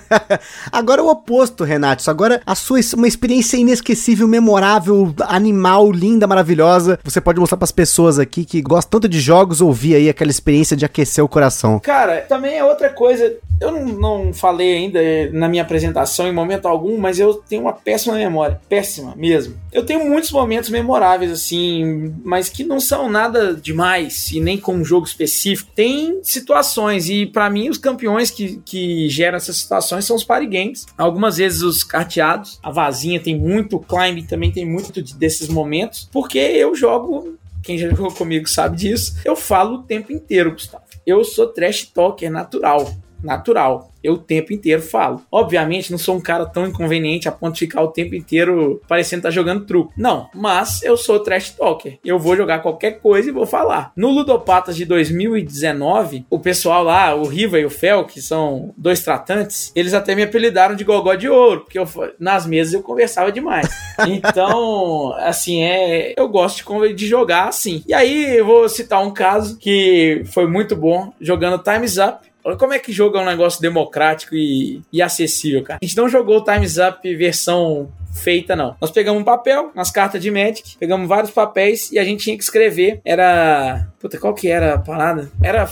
Agora o oposto, Renato. Agora a sua uma experiência inesquecível, memorável, animal, linda, maravilhosa. Você pode mostrar para as pessoas aqui que gostam tanto de jogos ouvir aí aquela experiência de aquecer o coração.
Cara, também é outra coisa. Eu não, não falei ainda na minha apresentação em momento algum, mas eu tenho uma péssima memória, péssima mesmo. Eu tenho muitos momentos memoráveis assim, mas que não são nada demais e nem com um jogo específico. Tem situações e para mim os campeões que, que geram essas situações são os party games. Algumas vezes os carteados, a vazinha tem muito, o climb também tem muito desses momentos, porque eu jogo quem já jogou comigo sabe disso. Eu falo o tempo inteiro, Gustavo. Eu sou trash talker natural. Natural. Eu o tempo inteiro falo. Obviamente, não sou um cara tão inconveniente a ponto de ficar o tempo inteiro parecendo estar tá jogando truco. Não, mas eu sou trash talker. Eu vou jogar qualquer coisa e vou falar. No Ludopatas de 2019, o pessoal lá, o Riva e o Fel, que são dois tratantes, eles até me apelidaram de gogó de ouro, porque eu, nas mesas eu conversava demais. Então, assim, é, eu gosto de, de jogar assim. E aí, eu vou citar um caso que foi muito bom, jogando Time's Up Olha como é que jogo é um negócio democrático e, e acessível, cara. A gente não jogou o Time's Up versão feita, não. Nós pegamos um papel, nas cartas de Magic, pegamos vários papéis e a gente tinha que escrever. Era. Puta, qual que era a parada? Era,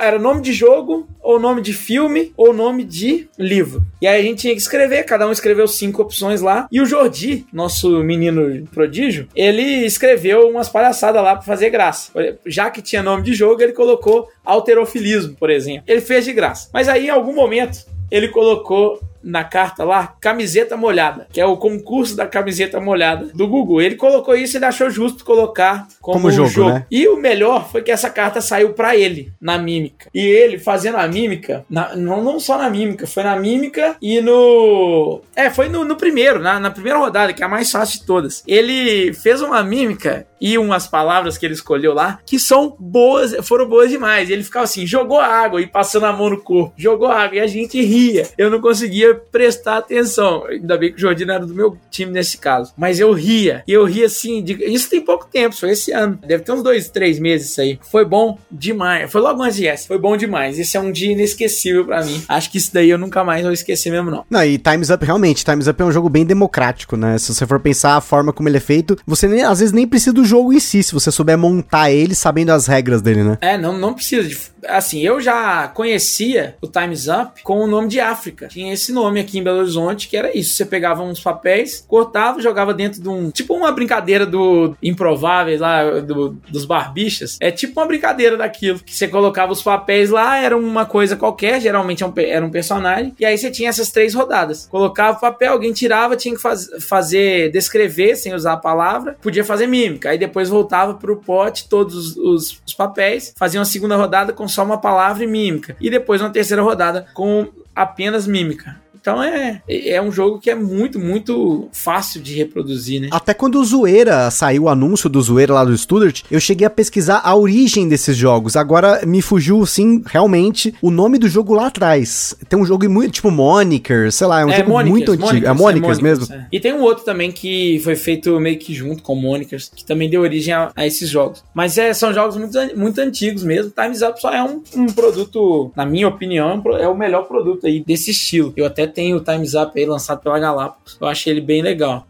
era nome de jogo, ou nome de filme, ou nome de livro. E aí a gente tinha que escrever, cada um escreveu cinco opções lá. E o Jordi, nosso menino prodígio, ele escreveu umas palhaçadas lá pra fazer graça. Já que tinha nome de jogo, ele colocou alterofilismo, por exemplo. Ele fez de graça. Mas aí, em algum momento, ele colocou na carta lá, camiseta molhada, que é o concurso da camiseta molhada do Google. Ele colocou isso e ele achou justo colocar como, como jogo, jogo. Né? E o melhor foi que essa carta saiu para ele na mímica. E ele fazendo a mímica, na, não, não só na mímica, foi na mímica e no. É, foi no, no primeiro, na, na primeira rodada, que é a mais fácil de todas. Ele fez uma mímica e umas palavras que ele escolheu lá que são boas, foram boas demais. E ele ficava assim, jogou água e passando a mão no corpo, jogou água e a gente ria. Eu não conseguia prestar atenção. Ainda bem que o Jordino era do meu time nesse caso. Mas eu ria. E eu ria assim. De... Isso tem pouco tempo, foi esse ano. Deve ter uns dois, três meses isso aí. Foi bom demais. Foi logo antes de essa. Foi bom demais. Esse é um dia inesquecível para mim. Acho que isso daí eu nunca mais vou esquecer mesmo, não.
Não, e Time's Up, realmente, Time's Up é um jogo bem democrático, né? Se você for pensar a forma como ele é feito, você nem, às vezes nem precisa do jogo em si, se você souber montar ele sabendo as regras dele, né?
É, não, não precisa de assim, eu já conhecia o Time's Up com o nome de África. Tinha esse nome aqui em Belo Horizonte, que era isso. Você pegava uns papéis, cortava, jogava dentro de um. Tipo uma brincadeira do Improváveis lá, do, dos barbichas. É tipo uma brincadeira daquilo. Que você colocava os papéis lá, era uma coisa qualquer, geralmente é era um personagem. E aí você tinha essas três rodadas. Colocava o papel, alguém tirava, tinha que faz, fazer, descrever sem usar a palavra, podia fazer mímica. Aí depois voltava pro pote todos os, os, os papéis, fazia uma segunda rodada com só uma palavra e mímica. E depois uma terceira rodada com apenas mímica. Então é, é um jogo que é muito, muito fácil de reproduzir, né?
Até quando o Zoeira saiu o anúncio do Zoeira lá do Studart, eu cheguei a pesquisar a origem desses jogos. Agora me fugiu, sim, realmente, o nome do jogo lá atrás. Tem um jogo muito, tipo Monikers, sei lá, é um é, jogo Monikers, muito antigo. Monikers, é Monikers, é mesmo? É.
E tem um outro também que foi feito meio que junto com Monikers, que também deu origem a, a esses jogos. Mas é, são jogos muito, muito antigos mesmo. Time's Up só é um, um produto, na minha opinião, é o melhor produto aí desse estilo. Eu até tem o Time's Up aí lançado pela Galápagos. Eu achei ele bem legal.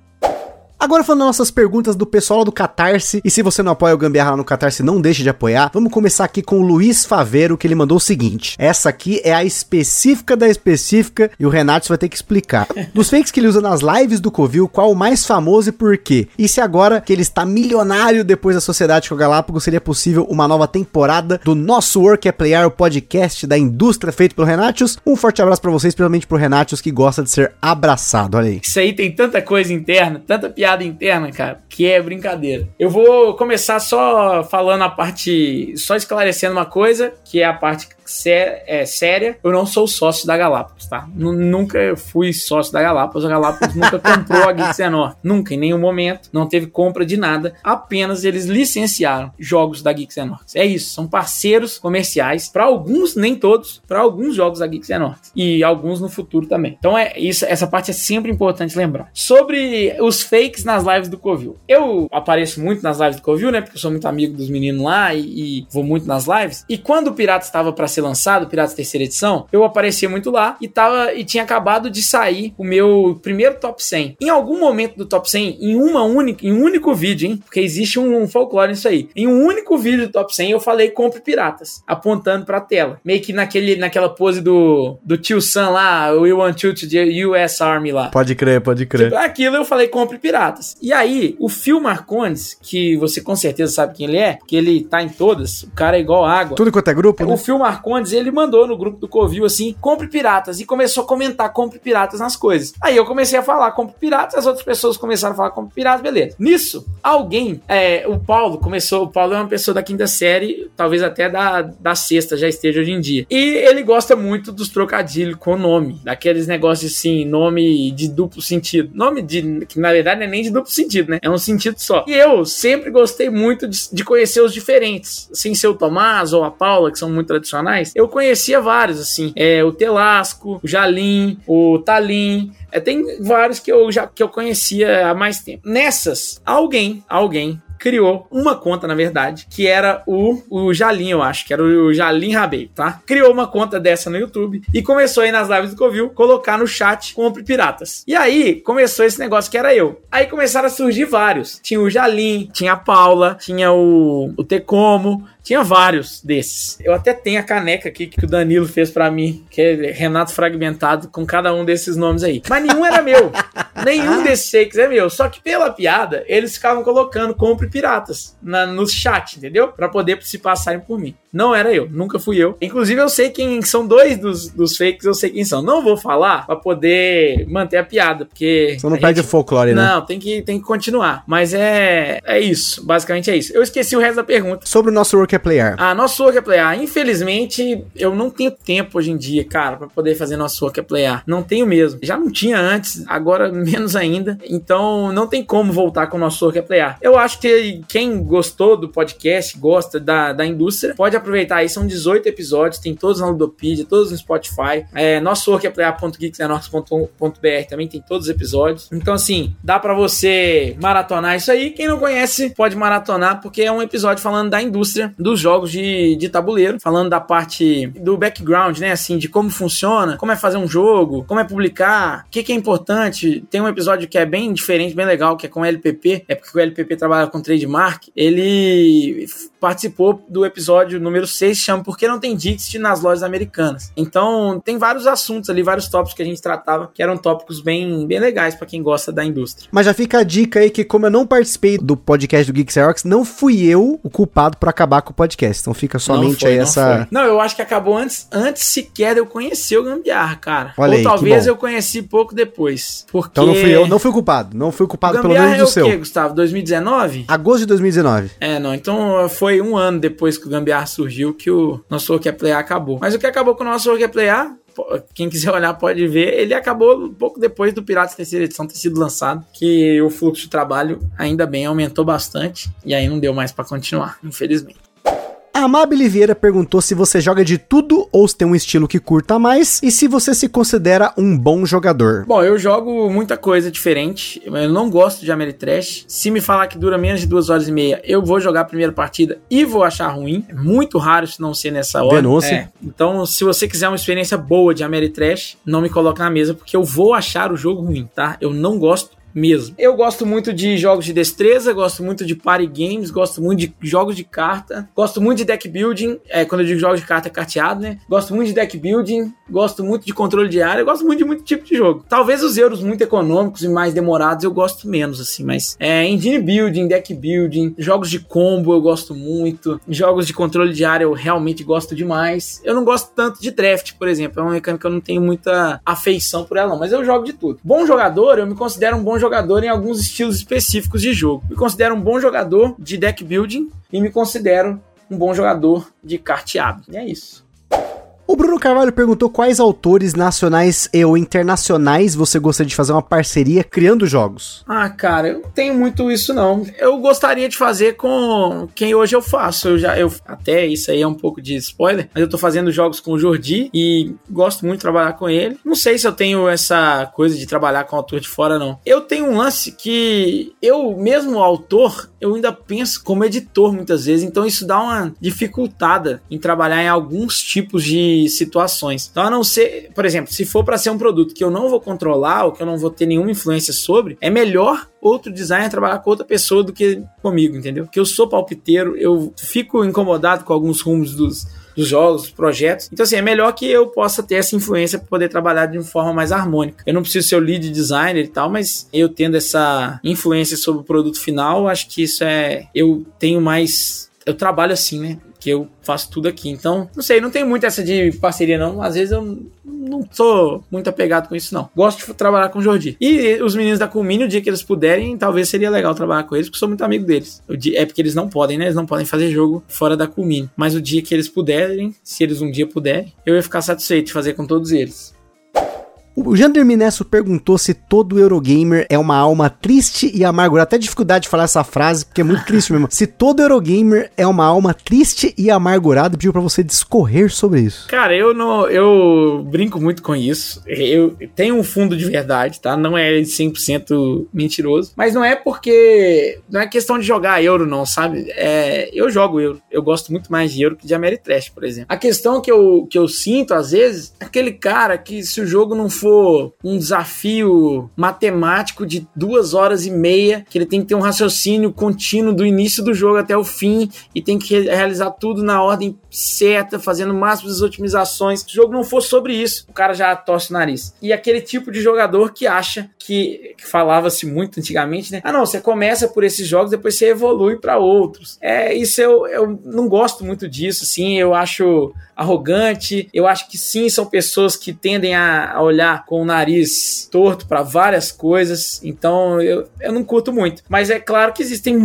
Agora falando nossas perguntas do pessoal do Catarse, e se você não apoia o Gambiarra lá no Catarse, não deixe de apoiar. Vamos começar aqui com o Luiz Faveiro, que ele mandou o seguinte: essa aqui é a específica da específica e o Renato vai ter que explicar. Dos fakes que ele usa nas lives do Covil, qual o mais famoso e por quê? E se agora que ele está milionário depois da sociedade com o Galápagos, seria possível uma nova temporada do nosso Work é Playar, o podcast da indústria feito pelo Renatius? Um forte abraço para vocês, principalmente pro Renatius que gosta de ser abraçado. Olha aí.
Isso aí tem tanta coisa interna, tanta piada piada interna, cara, que é brincadeira. Eu vou começar só falando a parte, só esclarecendo uma coisa, que é a parte sé é, séria, eu não sou sócio da Galápagos, tá? N nunca fui sócio da Galápagos, a Galápagos nunca comprou a Geeks North. Nunca, em nenhum momento, não teve compra de nada, apenas eles licenciaram jogos da Geeks North. É isso, são parceiros comerciais, para alguns, nem todos, para alguns jogos da Geeks North. E alguns no futuro também. Então é isso, essa parte é sempre importante lembrar. Sobre os fakes nas lives do Covil. Eu apareço muito nas lives do Covil, né? Porque eu sou muito amigo dos meninos lá e, e vou muito nas lives. E quando o Pirata estava para ser ser lançado, Piratas terceira edição, eu aparecia muito lá e tava e tinha acabado de sair o meu primeiro top 100. Em algum momento do top 100, em uma única, em um único vídeo, hein? Porque existe um, um folclore nisso aí. Em um único vídeo do top 100 eu falei compre piratas, apontando pra tela. Meio que naquele naquela pose do do tio Sam lá, We Want You to the US Army lá.
Pode crer, pode crer. Tipo,
aquilo eu falei compre piratas. E aí, o Phil Marcondes, que você com certeza sabe quem ele é, que ele tá em todas, o cara é igual água.
Tudo quanto é grupo,
O
né?
Phil Marcondes Marcondes, ele mandou no grupo do Covil assim: compre piratas. E começou a comentar: compre piratas nas coisas. Aí eu comecei a falar: compre piratas, as outras pessoas começaram a falar: compre piratas, beleza. Nisso, alguém, é, o Paulo começou. O Paulo é uma pessoa da quinta série, talvez até da, da sexta já esteja hoje em dia. E ele gosta muito dos trocadilhos com nome, daqueles negócios assim, nome de duplo sentido. Nome de. que na verdade não é nem de duplo sentido, né? É um sentido só. E eu sempre gostei muito de, de conhecer os diferentes. Sem ser o Tomás ou a Paula, que são muito tradicionais, eu conhecia vários, assim. É, o Telasco, o Jalim, o Talim. É, tem vários que eu já que eu conhecia há mais tempo. Nessas, alguém, alguém criou uma conta, na verdade, que era o, o Jalim, eu acho, que era o Jalim Rabei, tá? Criou uma conta dessa no YouTube e começou aí nas lives do Covil colocar no chat compre piratas. E aí começou esse negócio que era eu. Aí começaram a surgir vários. Tinha o Jalim, tinha a Paula, tinha o, o Tecomo, tinha vários desses. Eu até tenho a caneca aqui que o Danilo fez para mim, que é Renato Fragmentado, com cada um desses nomes aí. Mas nenhum era meu. Nenhum desses fakes é meu. Só que pela piada, eles ficavam colocando compre piratas na, no chat, entendeu? Para poder se passarem por mim. Não era eu, nunca fui eu. Inclusive, eu sei quem são dois dos, dos fakes, eu sei quem são. Não vou falar para poder manter a piada, porque.
Você não perde gente... folclore,
né? Não, tem que, tem que continuar. Mas é, é isso, basicamente é isso. Eu esqueci o resto da pergunta.
Sobre o nosso Work Playar.
Ah, nosso Work Playar. Infelizmente, eu não tenho tempo hoje em dia, cara, para poder fazer nosso Work Playar. Não tenho mesmo. Já não tinha antes, agora menos ainda. Então, não tem como voltar com o nosso Work Playar. Eu acho que quem gostou do podcast, gosta da, da indústria, pode aproveitar aí, são 18 episódios, tem todos na Ludopedia, todos no Spotify. É, nosso work é player.geeksenorx.com.br também tem todos os episódios. Então, assim, dá para você maratonar isso aí. Quem não conhece, pode maratonar, porque é um episódio falando da indústria dos jogos de, de tabuleiro, falando da parte do background, né? Assim, de como funciona, como é fazer um jogo, como é publicar, o que, que é importante. Tem um episódio que é bem diferente, bem legal, que é com o LPP, é porque o LPP trabalha com trademark. Ele participou do episódio número 6, chama Por que não tem Dixit nas lojas americanas. Então, tem vários assuntos ali, vários tópicos que a gente tratava, que eram tópicos bem, bem legais para quem gosta da indústria.
Mas já fica a dica aí que, como eu não participei do podcast do Geek Xerox, não fui eu o culpado por acabar com o podcast. Então fica somente foi, aí
não
essa.
Foi. Não, eu acho que acabou antes, antes sequer de eu conhecer o Gambiarra, cara. Olha Ou aí, talvez eu conheci pouco depois. Porque...
Então não fui eu, não fui o culpado. Não fui o culpado pelo menos do é o seu.
Quê, Gustavo? 2019?
Agosto de 2019.
É, não. Então foi um ano depois que o Gambiarra surgiu que o nosso Work é Playar acabou. Mas o que acabou com o nosso Work é Playar quem quiser olhar pode ver, ele acabou pouco depois do Piratas terceira edição ter sido lançado, que o fluxo de trabalho ainda bem aumentou bastante e aí não deu mais para continuar, infelizmente.
A Amabile Vieira perguntou se você joga de tudo ou se tem um estilo que curta mais e se você se considera um bom jogador.
Bom, eu jogo muita coisa diferente. Eu não gosto de Ameritrash. Se me falar que dura menos de duas horas e meia, eu vou jogar a primeira partida e vou achar ruim. É muito raro se não ser nessa hora.
Denúncia.
É. Então, se você quiser uma experiência boa de Ameritrash, não me coloque na mesa porque eu vou achar o jogo ruim, tá? Eu não gosto mesmo. Eu gosto muito de jogos de destreza, gosto muito de party games, gosto muito de jogos de carta, gosto muito de deck building. É, quando eu digo jogos de carta é carteado, né? Gosto muito de deck building, gosto muito de controle de área, gosto muito de muito tipo de jogo. Talvez os euros muito econômicos e mais demorados eu gosto menos, assim, mas é, engine building, deck building, jogos de combo eu gosto muito, jogos de controle de área eu realmente gosto demais. Eu não gosto tanto de draft, por exemplo, é uma mecânica que eu não tenho muita afeição por ela, não, mas eu jogo de tudo. Bom jogador, eu me considero um bom jogador em alguns estilos específicos de jogo. Me considero um bom jogador de deck building e me considero um bom jogador de carteado. E é isso.
O Bruno Carvalho perguntou quais autores nacionais e ou internacionais você gostaria de fazer uma parceria criando jogos.
Ah, cara, eu não tenho muito isso não. Eu gostaria de fazer com quem hoje eu faço. Eu já eu até isso aí é um pouco de spoiler, mas eu tô fazendo jogos com o Jordi e gosto muito de trabalhar com ele. Não sei se eu tenho essa coisa de trabalhar com autor de fora não. Eu tenho um lance que eu mesmo autor, eu ainda penso como editor muitas vezes, então isso dá uma dificultada em trabalhar em alguns tipos de situações. Então, a não ser, por exemplo, se for para ser um produto que eu não vou controlar ou que eu não vou ter nenhuma influência sobre, é melhor outro designer trabalhar com outra pessoa do que comigo, entendeu? Porque eu sou palpiteiro, eu fico incomodado com alguns rumos dos, dos jogos, dos projetos. Então, assim, é melhor que eu possa ter essa influência para poder trabalhar de uma forma mais harmônica. Eu não preciso ser o lead designer e tal, mas eu tendo essa influência sobre o produto final, acho que isso é. Eu tenho mais. Eu trabalho assim, né? Que eu faço tudo aqui. Então, não sei, não tem muito essa de parceria, não. Às vezes eu não sou muito apegado com isso, não. Gosto de trabalhar com o Jordi. E os meninos da Culmini, o dia que eles puderem, talvez seria legal trabalhar com eles, porque sou muito amigo deles. É porque eles não podem, né? Eles não podem fazer jogo fora da Culmini. Mas o dia que eles puderem, se eles um dia puderem, eu ia ficar satisfeito de fazer com todos eles.
O Jander Minesso perguntou se todo Eurogamer é uma alma triste e amargurada. Até dificuldade de falar essa frase, porque é muito triste mesmo. Se todo Eurogamer é uma alma triste e amargurada, pediu para você discorrer sobre isso.
Cara, eu não, eu brinco muito com isso. Eu tenho um fundo de verdade, tá? Não é 100% mentiroso, mas não é porque não é questão de jogar euro não, sabe? É, eu jogo euro. Eu gosto muito mais de euro que de Ameritrash, por exemplo. A questão que eu, que eu sinto às vezes, é aquele cara que se o jogo não for for um desafio matemático de duas horas e meia, que ele tem que ter um raciocínio contínuo do início do jogo até o fim e tem que realizar tudo na ordem certa, fazendo o máximo das otimizações. Se o jogo não for sobre isso, o cara já torce o nariz. E aquele tipo de jogador que acha que, que falava-se muito antigamente, né? Ah, não, você começa por esses jogos, depois você evolui para outros. É, isso eu, eu não gosto muito disso, assim, eu acho arrogante. Eu acho que sim, são pessoas que tendem a, a olhar com o nariz torto para várias coisas. Então eu, eu não curto muito. Mas é claro que existem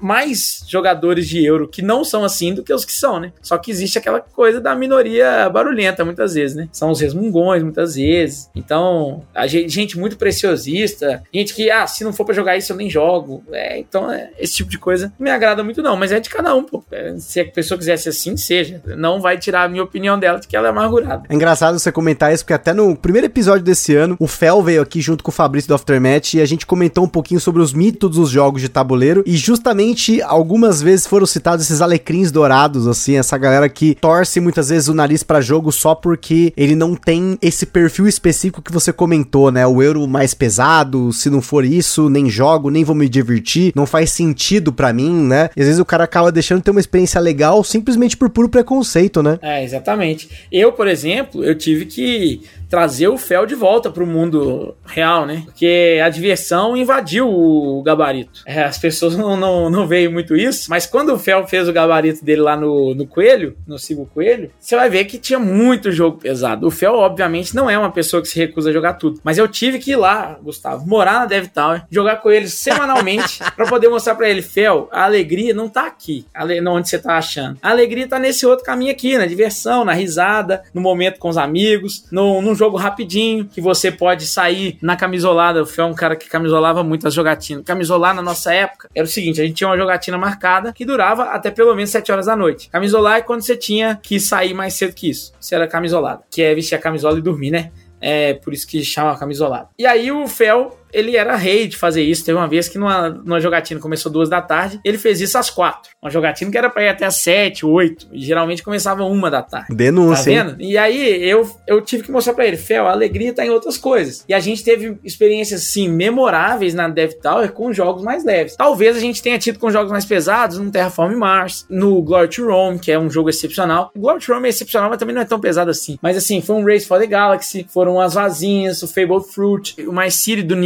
mais jogadores de euro que não são assim do que os que são, né? Só que existe aquela coisa da minoria barulhenta muitas vezes, né? São os resmungões muitas vezes. Então, a gente, gente muito preciosista, gente que, ah, se não for para jogar isso eu nem jogo. É, então, é, esse tipo de coisa não me agrada muito, não. Mas é de cada um, pô. É, se a pessoa quisesse assim, seja. Não vai tirar a minha opinião dela de que ela é amargurada.
É engraçado você comentar isso, porque até no primeiro episódio desse ano, o Fel veio aqui junto com o Fabrício do Aftermatch e a gente comentou um pouquinho sobre os mitos dos jogos de tabuleiro e justamente algumas vezes foram citados esses alecrins dourados, assim, essa galera que torce muitas vezes o nariz para jogo só porque ele não tem esse perfil específico que você comentou, né? O euro mais pesado, se não for isso, nem jogo, nem vou me divertir, não faz sentido para mim, né? E às vezes o cara acaba deixando de ter uma experiência legal simplesmente por puro preconceito, né?
É, exatamente. Eu, por exemplo, eu tive que trazer o Fel de volta para o mundo real, né? Porque a diversão invadiu o gabarito. É, as pessoas não, não, não veem muito isso, mas quando o Fel fez o gabarito dele lá no, no Coelho, no Sigo Coelho, você vai ver que tinha muito jogo pesado. O Fel, obviamente, não é uma pessoa que se recusa a jogar tudo, mas eu tive que ir lá, Gustavo, morar na Dev Tower, jogar com ele semanalmente para poder mostrar para ele, Fel, a alegria não tá aqui, não onde você tá achando. A alegria tá nesse outro caminho aqui, na diversão, na risada, no momento com os amigos, no jogo rapidinho, que você pode sair na camisolada. O Fé é um cara que camisolava muito as jogatinas. Camisolar na nossa época era o seguinte: a gente tinha uma jogatina marcada que durava até pelo menos 7 horas da noite. Camisolar é quando você tinha que sair mais cedo que isso. Você era camisolada, que é vestir a camisola e dormir, né? É por isso que chama camisolada. E aí o Fel ele era rei de fazer isso. Teve uma vez que numa, numa jogatina começou duas da tarde, ele fez isso às quatro. Uma jogatina que era pra ir até às sete, oito. E geralmente começava uma da tarde.
Denúncia.
Tá vendo? E aí eu, eu tive que mostrar pra ele, Fel, a alegria tá em outras coisas. E a gente teve experiências, assim, memoráveis na Dev Tower com jogos mais leves. Talvez a gente tenha tido com jogos mais pesados no Terraform Mars, no Glory to Rome, que é um jogo excepcional. O Glory to Rome é excepcional, mas também não é tão pesado assim. Mas assim, foi um Race for the Galaxy, foram as vazinhas, o Fable Fruit, o My City do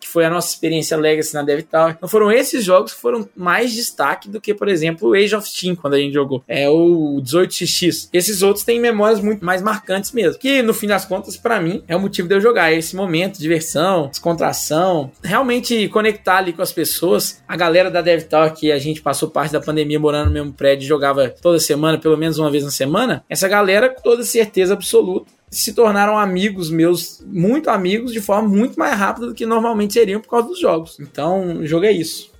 Que foi a nossa experiência Legacy na Dev Tower. Então foram esses jogos que foram mais destaque do que, por exemplo, Age of Steam, quando a gente jogou. É o 18XX. Esses outros têm memórias muito mais marcantes mesmo. Que, no fim das contas, para mim, é o motivo de eu jogar. É esse momento, diversão, descontração, realmente conectar ali com as pessoas. A galera da Dev Tower, que a gente passou parte da pandemia morando no mesmo prédio, jogava toda semana, pelo menos uma vez na semana. Essa galera, com toda certeza absoluta, se tornaram amigos meus, muito amigos, de forma muito mais rápida do que normalmente seriam por causa dos jogos. Então, o jogo é isso.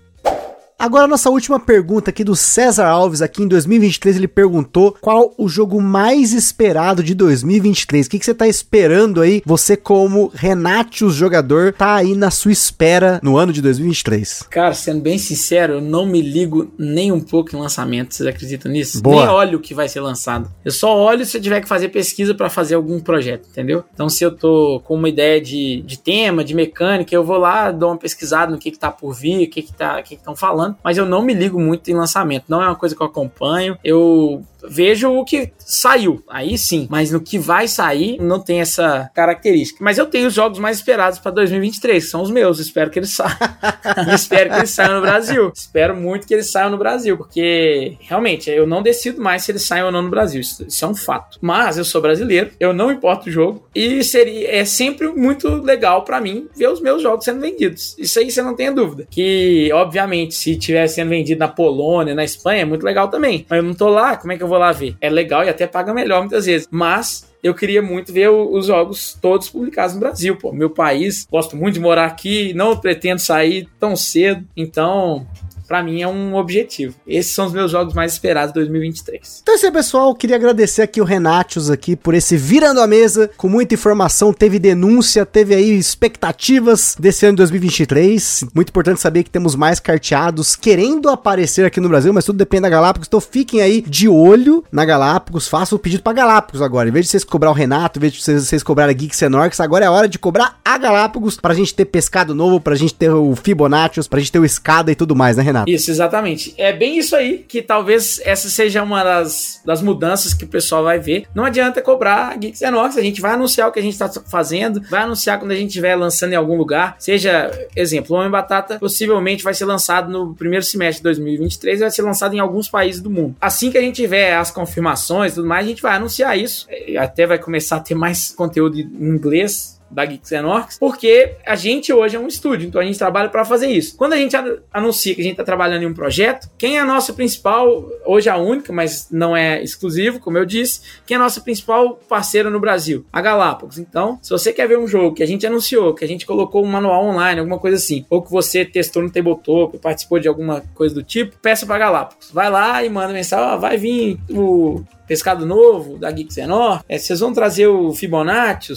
Agora, nossa última pergunta aqui do César Alves, aqui em 2023, ele perguntou qual o jogo mais esperado de 2023. O que, que você tá esperando aí? Você, como Renatius jogador, tá aí na sua espera no ano de 2023.
Cara, sendo bem sincero, eu não me ligo nem um pouco em lançamento. Vocês acreditam nisso?
Boa.
Nem olho o que vai ser lançado. Eu só olho se eu tiver que fazer pesquisa para fazer algum projeto, entendeu? Então, se eu tô com uma ideia de, de tema, de mecânica, eu vou lá, dou uma pesquisada no que, que tá por vir, o que que tá, o que estão falando mas eu não me ligo muito em lançamento. Não é uma coisa que eu acompanho. Eu vejo o que saiu. Aí sim, mas no que vai sair não tem essa característica. Mas eu tenho os jogos mais esperados para 2023, que são os meus. Espero que eles saiam. espero que eles saiam no Brasil. Espero muito que eles saiam no Brasil, porque realmente eu não decido mais se eles saem ou não no Brasil. Isso, isso é um fato. Mas eu sou brasileiro, eu não importo o jogo e seria é sempre muito legal para mim ver os meus jogos sendo vendidos. Isso aí você não tem dúvida. Que obviamente se tiver sendo vendido na Polônia, na Espanha, é muito legal também. Mas eu não tô lá, como é que eu vou lá ver? É legal e até paga melhor muitas vezes. Mas eu queria muito ver os jogos todos publicados no Brasil, pô. Meu país, gosto muito de morar aqui, não pretendo sair tão cedo. Então, para mim é um objetivo. Esses são os meus jogos mais esperados de 2023.
Então é isso aí, pessoal. Queria agradecer aqui o Renatius aqui por esse virando a mesa, com muita informação, teve denúncia, teve aí expectativas desse ano de 2023. Muito importante saber que temos mais carteados querendo aparecer aqui no Brasil, mas tudo depende da Galápagos. Então fiquem aí de olho na Galápagos, façam o pedido para Galápagos agora. Em vez de vocês cobrar o Renato, em vez de vocês, vocês cobrarem a Geeks Enorx, agora é hora de cobrar a Galápagos pra gente ter pescado novo, pra gente ter o Fibonacci, pra gente ter o escada e tudo mais, né, Renato?
Isso, exatamente. É bem isso aí que talvez essa seja uma das, das mudanças que o pessoal vai ver. Não adianta cobrar a Geeks Enox, a gente vai anunciar o que a gente está fazendo, vai anunciar quando a gente estiver lançando em algum lugar. Seja, exemplo, o Homem Batata possivelmente vai ser lançado no primeiro semestre de 2023 e vai ser lançado em alguns países do mundo. Assim que a gente tiver as confirmações e tudo mais, a gente vai anunciar isso. Até vai começar a ter mais conteúdo em inglês da Geeks Orcs, porque a gente hoje é um estúdio, então a gente trabalha para fazer isso. Quando a gente anuncia que a gente está trabalhando em um projeto, quem é a nossa principal, hoje a única, mas não é exclusivo, como eu disse, quem é a nossa principal parceira no Brasil? A Galápagos. Então, se você quer ver um jogo que a gente anunciou, que a gente colocou um manual online, alguma coisa assim, ou que você testou no Tabletop, participou de alguma coisa do tipo, peça para Galápagos. Vai lá e manda mensagem, ó, vai vir o pescado novo da Geeks Enor, é, vocês vão trazer o Fibonacci,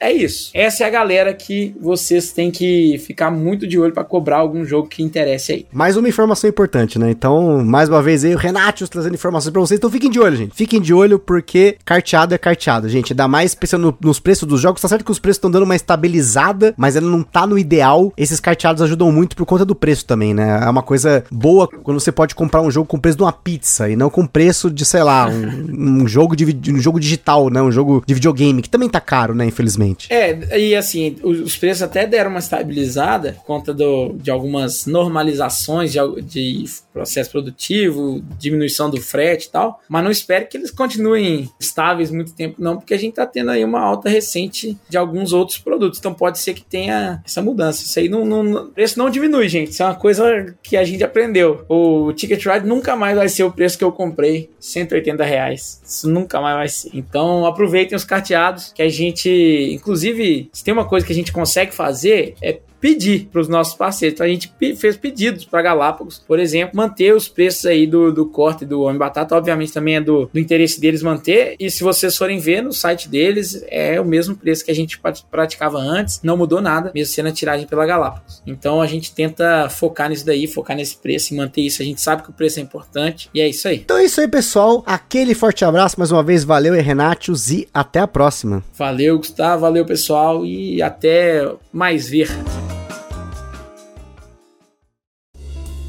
é isso. Essa é a galera que vocês têm que ficar muito de olho para cobrar algum jogo que interesse aí.
Mais uma informação importante, né? Então, mais uma vez aí, o Renatius trazendo informações para vocês. Então fiquem de olho, gente. Fiquem de olho porque carteado é carteado, gente. Dá mais pensando nos preços dos jogos. Tá certo que os preços estão dando uma estabilizada, mas ela não tá no ideal. Esses carteados ajudam muito por conta do preço também, né? É uma coisa boa quando você pode comprar um jogo com preço de uma pizza e não com preço de, sei lá, um, um jogo de um jogo digital, né? Um jogo de videogame, que também tá caro, né? Infelizmente.
É, e assim, os preços até deram uma estabilizada por conta do, de algumas normalizações de, de processo produtivo, diminuição do frete e tal, mas não espere que eles continuem estáveis muito tempo, não, porque a gente tá tendo aí uma alta recente de alguns outros produtos, então pode ser que tenha essa mudança. Isso aí não, não, preço não diminui, gente, isso é uma coisa que a gente aprendeu. O Ticket Ride nunca mais vai ser o preço que eu comprei, 180 reais. Isso nunca mais vai ser. Então aproveitem os carteados que a gente Inclusive, se tem uma coisa que a gente consegue fazer é pedir para os nossos parceiros. Então a gente fez pedidos para Galápagos, por exemplo, manter os preços aí do, do corte do Homem Batata. Obviamente também é do, do interesse deles manter. E se vocês forem ver no site deles, é o mesmo preço que a gente praticava antes, não mudou nada, mesmo sendo a tiragem pela Galápagos. Então a gente tenta focar nisso daí, focar nesse preço e manter isso. A gente sabe que o preço é importante e é isso aí.
Então é isso aí, pessoal. Aquele forte abraço mais uma vez. Valeu, Renatius, e até a próxima.
Valeu, Gustavo. Valeu, pessoal. E até mais ver.